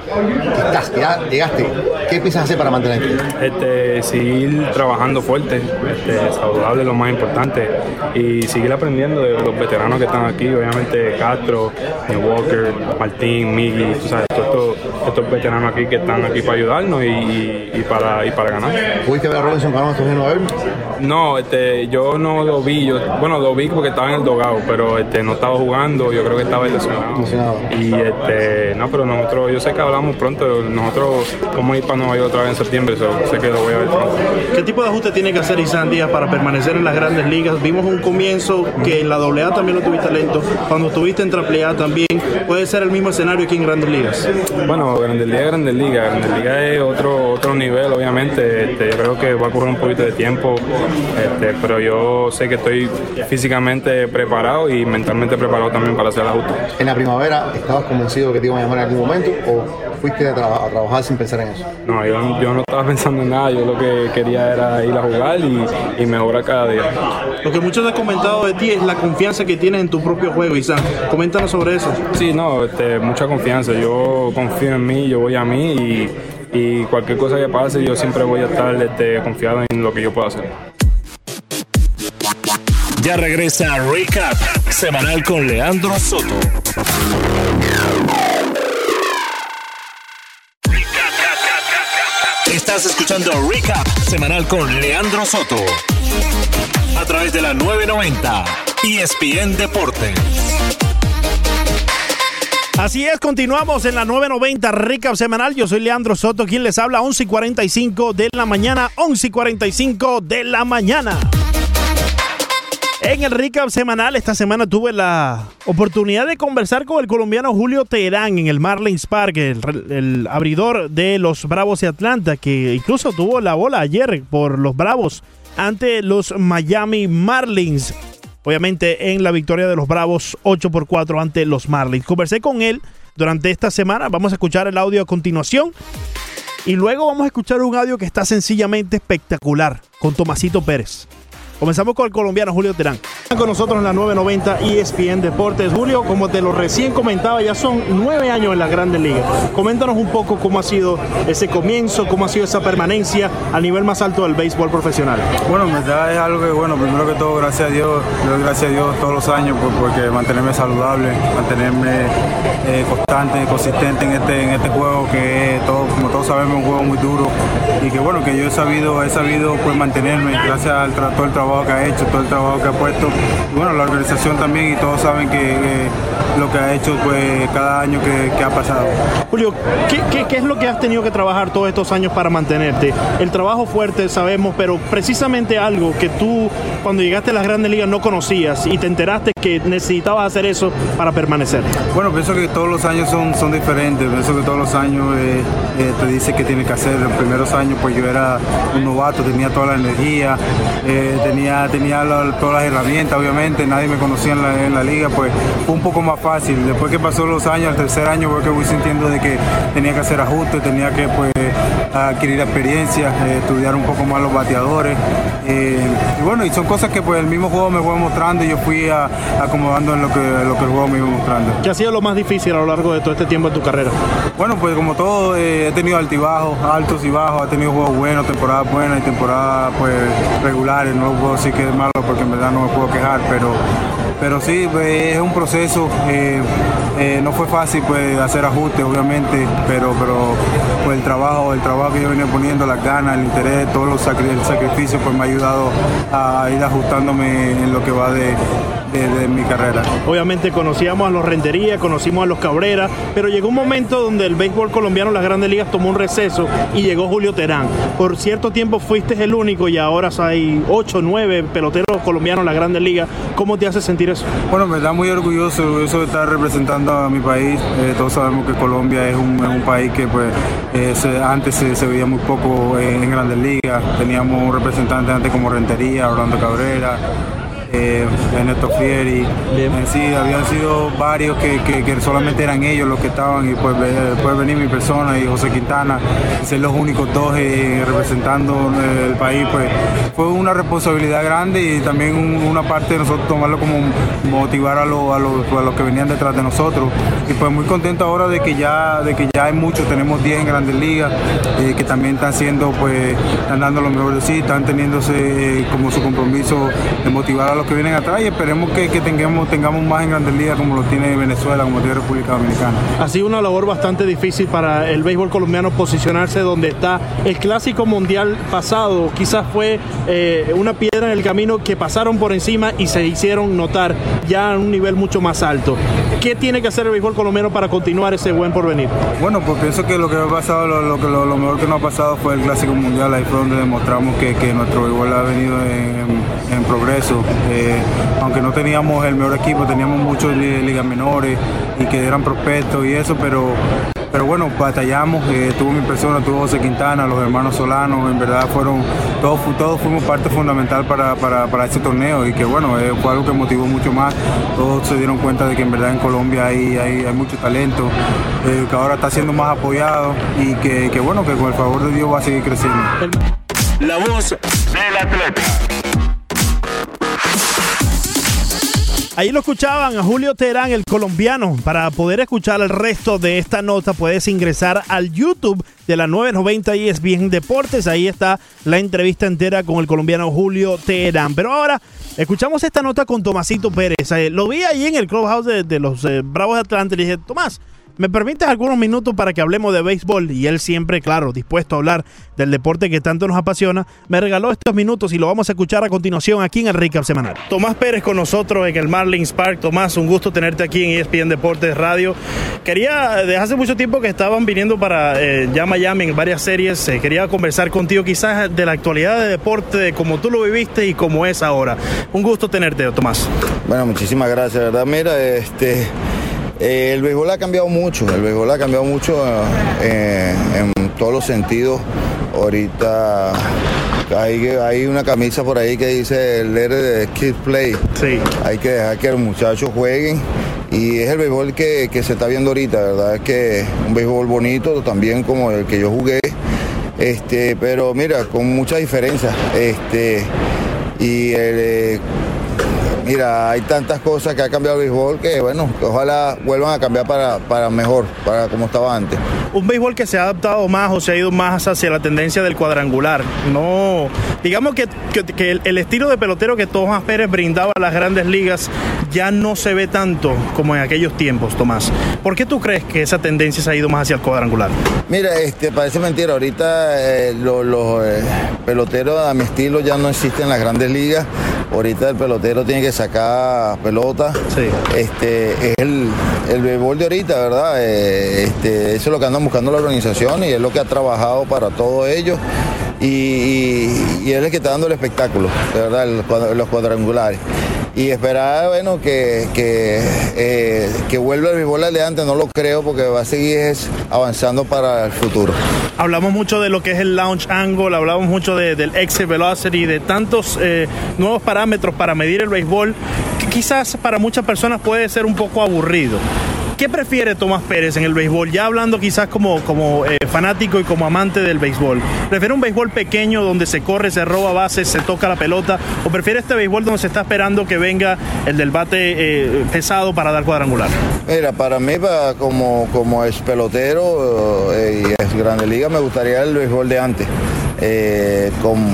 S15: estás, ya llegaste, ¿qué piensas hacer para mantenerte?
S14: Este, seguir trabajando fuerte, este, saludable lo más importante y seguir aprendiendo de los veteranos que están aquí, obviamente Castro, Walker, Martín, Miggy, tú sabes, todos estos, estos veteranos aquí que están aquí para ayudarnos y, y, para, y para ganar.
S15: ¿Pudiste ver a Robinson Cano en?
S14: No, este, yo no lo vi, yo, bueno, lo vi porque estaba en el dogado, pero este, no estaba jugando, yo creo que estaba Y este, no, pero nosotros, yo sé que hablamos pronto, nosotros vamos a ir para Nueva York otra vez en septiembre, so, sé que lo voy a ver pronto.
S13: ¿Qué tipo de ajuste tiene que hacer Isan Díaz para permanecer en las grandes ligas? Vimos un comienzo que en la AA también lo tuviste lento, cuando estuviste en AAA también, ¿puede ser el mismo escenario aquí en grandes ligas?
S14: Bueno, grandes ligas, grandes ligas, grandes ligas es otro, otro nivel, obviamente, este, yo creo que va a correr un poquito de tiempo este, pero yo sé que estoy físicamente preparado y mentalmente preparado también para hacer el auto.
S15: ¿En la primavera estabas convencido que te iban a llamar en algún momento o fuiste a, tra a trabajar sin pensar en eso?
S14: No, yo, yo, no estaba pensando en nada, yo lo que quería era ir a jugar y, y mejorar cada día.
S13: Lo que muchos han comentado de ti es la confianza que tienes en tu propio juego, Isan. Coméntanos sobre eso.
S14: Sí, no, este, mucha confianza. Yo confío en mí, yo voy a mí y, y cualquier cosa que pase, yo siempre voy a estar este, confiado en lo que yo puedo hacer.
S1: Ya regresa Recap semanal con Leandro Soto. Estás escuchando Recap semanal con Leandro Soto. A través de la 990 ESPN Deportes.
S2: Así es, continuamos en la 990 Recap Semanal. Yo soy Leandro Soto, quien les habla 11 y 45 de la mañana. 11 y 45 de la mañana. En el recap semanal, esta semana tuve la oportunidad de conversar con el colombiano Julio Terán en el Marlins Park, el, el, abridor de los Bravos de Atlanta, que incluso tuvo la bola ayer por los Bravos ante los Miami Marlins. Obviamente en la victoria de los Bravos 8 por 4 ante los Marlins. Conversé con él durante esta semana. Vamos a escuchar el audio a continuación. Y luego vamos a escuchar un audio que está sencillamente espectacular con Tomasito Pérez. Comenzamos con el colombiano Julio Terán.
S13: Con nosotros en la 990 ESPN Deportes. Julio, como te lo recién comentaba, ya son nueve años en las grandes ligas. Coméntanos un poco cómo ha sido ese comienzo, cómo ha sido esa permanencia a nivel más alto del béisbol profesional.
S16: Bueno, en verdad es algo que, bueno, primero que todo, gracias a Dios, doy gracias a Dios todos los años por, porque mantenerme saludable, mantenerme eh, constante, consistente en este, en este juego que es, todo, como todos sabemos, un juego muy duro y que, bueno, que yo he sabido, he sabido pues mantenerme gracias al todo el trabajo que ha hecho, todo el trabajo que ha puesto. Y bueno, la organización también y todos saben que, que lo que ha hecho pues cada año que, que ha pasado.
S13: Julio, ¿qué, ¿qué, qué, es lo que has tenido que trabajar todos estos años para mantenerte? El trabajo fuerte, sabemos, pero precisamente algo que tú cuando llegaste a las grandes ligas no conocías y te enteraste que necesitabas hacer eso para permanecer.
S16: Bueno, pienso que todos los años son, son diferentes, pienso que todos los años eh, eh, te dice que tienes que hacer. Los primeros años pues yo era un novato, tenía toda la energía, eh, tenía, tenía la, todas las herramientas, obviamente, nadie me conocía en la, en la, liga, pues fue un poco más fácil. Después que pasó los años, el tercer año fue que voy sintiendo de que tenía que hacer ajustes, tenía que pues adquirir experiencia, eh, estudiar un poco más los bateadores. Eh, y bueno, y son cosas que pues el mismo juego me fue mostrando y yo fui a, acomodando en lo que, lo que el juego me iba mostrando.
S13: ¿Qué ha sido lo más difícil a lo largo de todo este tiempo de tu carrera?
S16: Bueno, pues como todo, eh, he tenido altibajos, altos y bajos, he tenido juegos buenos, temporadas buenas y temporadas pues regulares, no puedo decir que es malo porque en verdad no me puedo quejar, pero pero sí, pues, es un proceso. eh, eh, no fue fácil pues hacer ajustes, obviamente, pero, pero pues, el trabajo, el trabajo que yo venía poniendo, las ganas, el interés, todos los sacri- el sacrificio, pues me ha ayudado a ir ajustándome en lo que va de, de- de mi carrera.
S13: Obviamente conocíamos a los Rentería, conocimos a los Cabrera, pero llegó un momento donde el béisbol colombiano, las grandes ligas, tomó un receso y llegó Julio Terán. Por cierto tiempo fuiste el único y ahora hay 8, 9 peloteros colombianos en las grandes ligas. ¿Cómo te hace sentir eso?
S16: Bueno, me da muy orgulloso, orgulloso de estar representando a mi país. Eh, todos sabemos que Colombia es un, es un país que pues eh, se- antes se, se veía muy poco en grandes ligas. Teníamos un representante antes como Rentería, Orlando Cabrera. Eh, Ernesto Fieri, en sí, habían sido varios que, que- que solamente eran ellos los que estaban y pues ve- después venir mi persona y José Quintana, ser los únicos dos eh, representando eh, el país, pues fue una responsabilidad grande y también un- una parte de nosotros tomarlo como motivar a, los- a los, a los que venían detrás de nosotros. Y pues muy contento ahora de que ya, de que ya hay muchos, tenemos 10 en grandes ligas, eh, que también están siendo, pues, están dando lo mejor de sí, están teniéndose eh, como su compromiso de motivar a los que vienen atrás y esperemos que, que tengamos, tengamos más en grandes ligas como lo tiene Venezuela, como tiene República Dominicana.
S13: Ha sido una labor bastante difícil para el béisbol colombiano posicionarse donde está. El clásico mundial pasado quizás fue eh, una piedra en el camino que pasaron por encima y se hicieron notar ya a un nivel mucho más alto. ¿Qué tiene que hacer el béisbol colombiano para continuar ese buen porvenir?
S16: Bueno, pues pienso que lo que ha pasado, lo, lo lo- lo mejor que nos ha pasado fue el Clásico Mundial, ahí fue donde demostramos que, que nuestro béisbol ha venido en, en progreso. Eh, aunque no teníamos el mejor equipo, teníamos muchos li- ligas menores y que eran prospectos y eso, pero, pero bueno, batallamos, eh, tuvo mi persona, tuvo José Quintana, los hermanos Solanos, en verdad fueron, todos, todos fuimos parte fundamental para, para, este torneo y que bueno, eh, fue algo que motivó mucho más, todos se dieron cuenta de que en verdad en Colombia hay, hay, hay mucho talento, eh, que ahora está siendo más apoyado y que, que bueno, que con el favor de Dios va a seguir creciendo.
S1: La voz del atleta.
S2: Ahí lo escuchaban a Julio Terán, el colombiano. Para poder escuchar el resto de esta nota, puedes ingresar al YouTube de la 990 ESPN Deportes. Ahí está la entrevista entera con el colombiano Julio Terán. Pero ahora escuchamos esta nota con Tomasito Pérez. Eh, lo vi ahí en el clubhouse de, los eh, Bravos de Atlanta y dije, Tomás, ¿me permites algunos minutos para que hablemos de béisbol? Y él siempre, claro, dispuesto a hablar del deporte que tanto nos apasiona, me regaló estos minutos y lo vamos a escuchar a continuación aquí en el Recap Semanal. Tomás Pérez con nosotros en el Marlins Park. Tomás, un gusto tenerte aquí en ESPN Deportes Radio. Quería, desde hace mucho tiempo que estaban viniendo para eh, ya Miami en varias series, eh, quería conversar contigo quizás de la actualidad de deporte, de cómo tú lo viviste y cómo es ahora. Un gusto tenerte, Tomás.
S17: Bueno, muchísimas gracias, ¿verdad? Mira, este, eh, el béisbol ha cambiado mucho, el béisbol ha cambiado mucho eh, en todos los sentidos. Ahorita hay, hay una camisa por ahí que dice el de Kids Play.
S2: Sí.
S17: Hay que dejar que los muchachos jueguen. Y es el béisbol que, que se está viendo ahorita, ¿verdad? Es que un béisbol bonito, también como el que yo jugué. Este, pero mira, con mucha diferencia. Este, y el, eh, mira, hay tantas cosas que ha cambiado el béisbol que bueno, que ojalá vuelvan a cambiar para, para mejor, para como estaba antes.
S2: un béisbol que se ha adaptado más o se ha ido más hacia la tendencia del cuadrangular. No, digamos que, que- que el, el estilo de pelotero que Tomás Pérez brindaba a las grandes ligas ya no se ve tanto como en aquellos tiempos, Tomás. ¿Por qué tú crees que esa tendencia se ha ido más hacia el cuadrangular?
S17: Mira, este, parece mentira, ahorita eh, lo- los eh, peloteros a mi estilo ya no existen en las grandes ligas. Ahorita el pelotero tiene que sacar pelota. Este, es el, el béisbol de ahorita, ¿verdad? Eh, este, eso es lo que andan buscando la organización y es lo que ha trabajado para todo ello. Y, él es el que está dando el espectáculo, de verdad, los, cuadra- los cuadrangulares. Y esperar, bueno, que, que, eh, que vuelva el béisbol al de antes, no lo creo, porque va a seguir avanzando para el futuro.
S2: Hablamos mucho de lo que es el launch angle, hablamos mucho de- del exit velocity, de tantos eh, nuevos parámetros para medir el béisbol, que quizás para muchas personas puede ser un poco aburrido. ¿Qué prefiere Tomás Pérez en el béisbol? Ya hablando quizás como, como eh, fanático y como amante del béisbol. ¿Prefiere un béisbol pequeño donde se corre, se roba bases, se toca la pelota? ¿O prefiere este béisbol donde se está esperando que venga el del bate eh, pesado para dar cuadrangular?
S17: Mira, para mí, para- como, como es pelotero eh, y es Grande Liga, me gustaría el béisbol de antes. con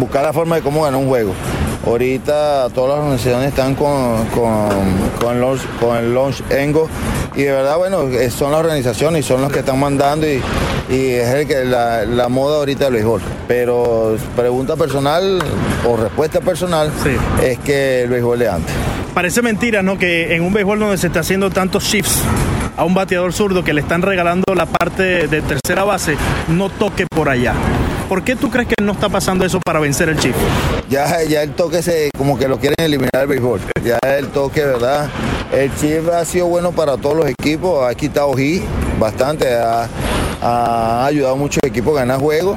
S17: buscar la forma de cómo ganar un juego. Ahorita todas las organizaciones están con, con, launch, con el launch Engo y de verdad, bueno, eh, son las organizaciones y son los que están mandando y, y es el que, la, la moda ahorita del béisbol. Pero pregunta personal o respuesta personal es que el béisbol de antes.
S2: Parece mentira, ¿no? Que en un béisbol donde se está haciendo tantos shifts a un bateador zurdo que le están regalando la parte de tercera base, no toque por allá. ¿Por qué tú crees que no está pasando eso para vencer el shift?
S17: Ya, ya el toque se como que lo quieren eliminar el béisbol. Ya el toque, ¿verdad? El shift ha sido bueno para todos los equipos, ha quitado hit bastante, ha, ayudado a muchos equipos a ganar juegos.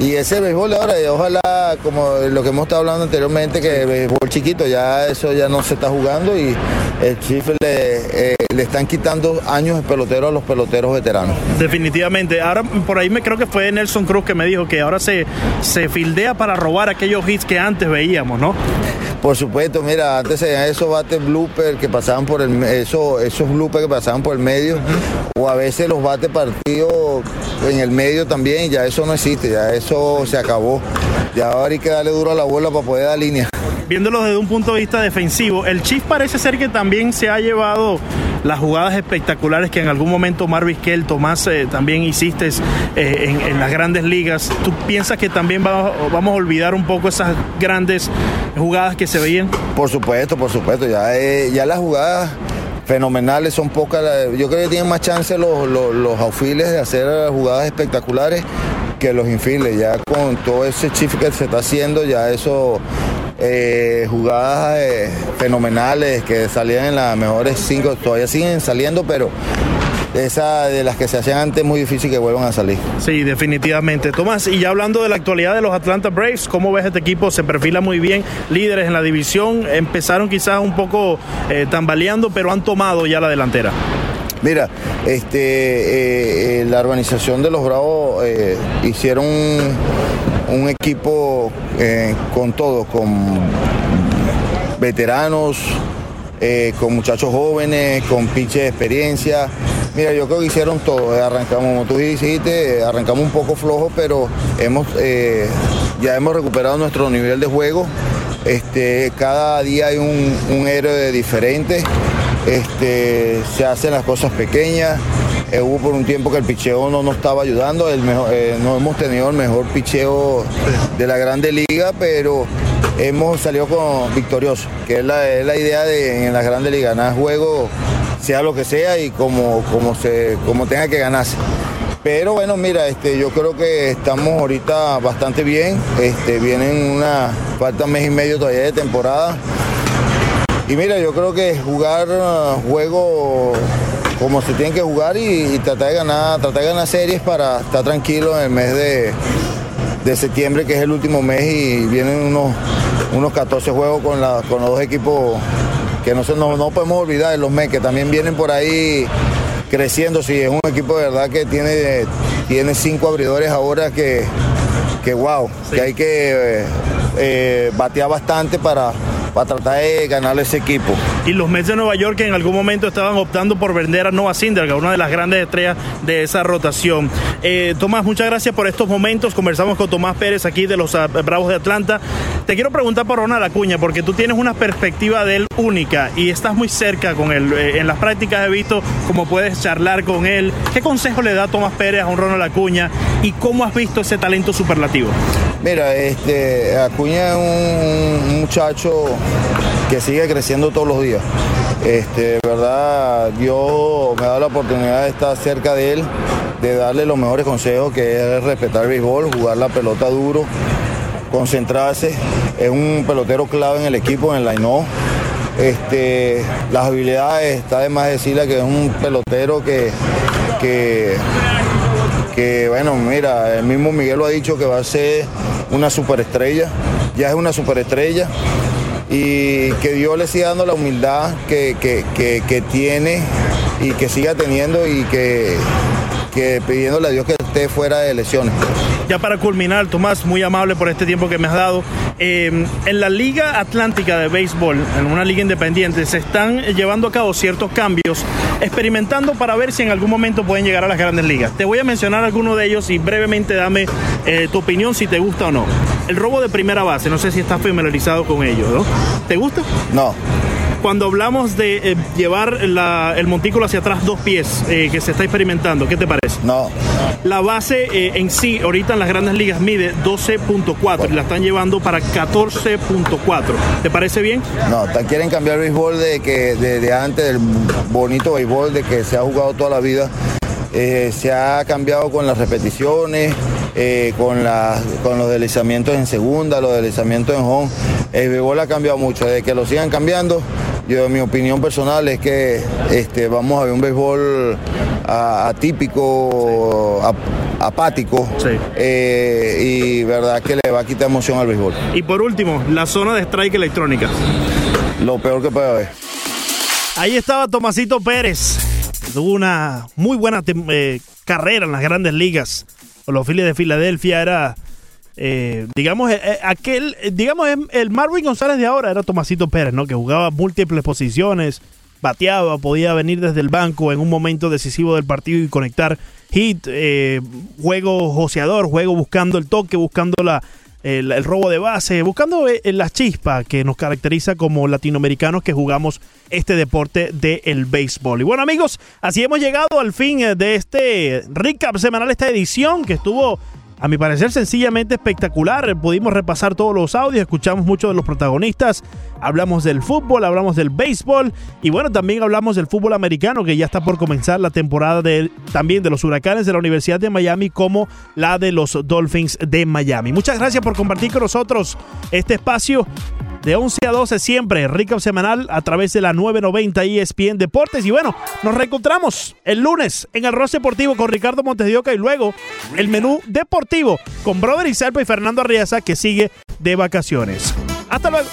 S17: Y ese béisbol ahora, y ojalá, como lo que hemos estado hablando anteriormente, que el béisbol chiquito, ya eso ya no se está jugando y el Chief le, eh, le están quitando años de pelotero a los peloteros veteranos.
S2: Definitivamente. Ahora por ahí me creo que fue Nelson Cruz que me dijo que ahora se, se fildea para robar aquellos hits que antes veíamos, ¿no?
S17: Por supuesto, mira, antes esos bates blooper que pasaban por el eso, esos bloopers que pasaban por el medio, o a veces los bates partidos en el medio también, ya eso no existe, ya eso se acabó. Ya ahora hay que darle duro a la bola para poder dar línea.
S2: Viéndolo desde un punto de vista defensivo, el Chief parece ser que también se ha llevado las jugadas espectaculares que en algún momento Marvis Kell, Tomás, eh, también hiciste eh, en, en, las grandes ligas. ¿Tú piensas que también va, vamos a olvidar un poco esas grandes jugadas que se veían?
S17: Por supuesto, por supuesto. Ya, eh, ya las jugadas fenomenales son pocas. Yo creo que tienen más chance los, los, los de hacer jugadas espectaculares que los infiles. Ya con todo ese shift que se está haciendo, ya eso eh, jugadas eh, fenomenales que salían en las mejores cinco, todavía siguen saliendo, pero esa de las que se hacían antes es muy difícil que vuelvan a salir.
S2: Sí, definitivamente. Tomás, y ya hablando de la actualidad de los Atlanta Braves, ¿cómo ves este equipo? Se perfila muy bien, líderes en la división, empezaron quizás un poco eh, tambaleando, pero han tomado ya la delantera.
S17: Mira, este, eh, la organización de los Bravos eh, hicieron un, equipo eh, con todo, con veteranos, eh, con muchachos jóvenes, con pinche de experiencia. Mira, yo creo que hicieron todo. Arrancamos, como tú dijiste, arrancamos un poco flojo, pero hemos, eh, ya hemos recuperado nuestro nivel de juego. Este, cada día hay un héroe diferente. Este, se hacen las cosas pequeñas. Eh, hubo por un tiempo que el picheo no nos estaba ayudando, eh, no hemos tenido el mejor picheo de la Grande Liga, pero hemos salido con victorioso, que es la, es la idea de en la Grande Liga, ganar juego, sea lo que sea y como, como, se, como tenga que ganarse. Pero bueno, mira, este, yo creo que estamos ahorita bastante bien. Este, vienen una, falta mes y medio todavía de temporada. Y mira, yo creo que jugar uh, juego como se tienen que jugar y, y, tratar de ganar, tratar de ganar series para estar tranquilo en el mes de, de septiembre, que es el último mes, y vienen unos, unos 14 juegos con, la, con los dos equipos que no, se, no, no podemos olvidar, los mes que también vienen por ahí creciendo. Sí, es un equipo de verdad que tiene, tiene cinco abridores ahora que, que wow, sí. que hay que eh, batear bastante para, para tratar de ganarle ese equipo.
S2: Y los Mets de Nueva York que en algún momento estaban optando por vender a Noah Syndergaard, una de las grandes estrellas de esa rotación. Eh, Tomás, muchas gracias por estos momentos. Conversamos con Tomás Pérez aquí de los uh, Bravos de Atlanta. Te quiero preguntar por Ronald Acuña, porque tú tienes una perspectiva de él única y estás muy cerca con él. Eh, en las prácticas he visto cómo puedes charlar con él. ¿Qué consejo le da Tomás Pérez a un Ronald Acuña y cómo has visto ese talento superlativo?
S17: Mira, este, Acuña es un, muchacho que sigue creciendo todos los días. Este, verdad, yo me he dado la oportunidad de estar cerca de él, de darle los mejores consejos, que es respetar el béisbol, jugar la pelota duro, concentrarse. Es un pelotero clave en el equipo, en el line este, las habilidades, está de más decirle que es un pelotero que, que, que, bueno, mira, el mismo Miguel lo ha dicho que va a ser una superestrella, ya es una superestrella y que Dios le siga dando la humildad que, que, que, que tiene y que siga teniendo y que, que pidiéndole a Dios que esté fuera de lesiones.
S2: Ya para culminar, Tomás, muy amable por este tiempo que me has dado. Eh, en la Liga Atlántica de Béisbol, en una liga independiente, se están llevando a cabo ciertos cambios, experimentando para ver si en algún momento pueden llegar a las grandes ligas. Te voy a mencionar algunos de ellos y brevemente dame eh, tu opinión si te gusta o no. El robo de primera base, no sé si estás familiarizado con ello, ¿no? ¿Te gusta?
S17: No.
S2: Cuando hablamos de eh, llevar la- el montículo hacia atrás dos pies, eh, que se está experimentando, ¿qué te parece?
S17: No.
S2: La base eh, en sí, ahorita en las grandes ligas mide 12.4 y la están llevando para 14.4. ¿Te parece bien?
S17: No, quieren cambiar el béisbol de que de, de antes, del bonito béisbol de que se ha jugado toda la vida. Eh, se ha cambiado con las repeticiones, eh, con, la- con los deslizamientos en segunda, los deslizamientos en home. El béisbol ha cambiado mucho. De que lo sigan cambiando, yo mi opinión personal es que este, vamos a ver un béisbol atípico, ap- apático, eh, y verdad que le va a quitar emoción al béisbol.
S2: Y por último, la zona de strike electrónica.
S17: Lo peor que puede haber.
S2: Ahí estaba Tomasito Pérez. Tuvo una muy buena eh, carrera en las grandes ligas. Con los Phillies de Filadelfia era, eh, digamos, eh, eh, aquel, eh, digamos, em- el Marvin González de ahora era Tomasito Pérez, ¿no? Que jugaba múltiples posiciones, bateaba, podía venir desde el banco en un momento decisivo del partido y conectar hit, juego joseador, juego buscando el toque, buscando la, el, robo de base, buscando la chispa que nos caracteriza como latinoamericanos que jugamos este deporte del béisbol. Y bueno amigos, así hemos llegado al fin de este recap semanal, esta edición que estuvo a mi parecer sencillamente espectacular. Pudimos repasar todos los audios, escuchamos mucho de los protagonistas, hablamos del fútbol, hablamos del béisbol y bueno, también hablamos del fútbol americano que ya está por comenzar la temporada de, también de los huracanes de la Universidad de Miami como la de los Dolphins de Miami. Muchas gracias por compartir con nosotros este espacio. De 11 a 12 siempre, recap semanal a través de la 990 ESPN Deportes. Y bueno, nos reencontramos el lunes en el Ross Deportivo con Ricardo Montes de Oca y luego el menú deportivo con Brother Isalpa y Fernando Arriaza que sigue de vacaciones. Hasta luego.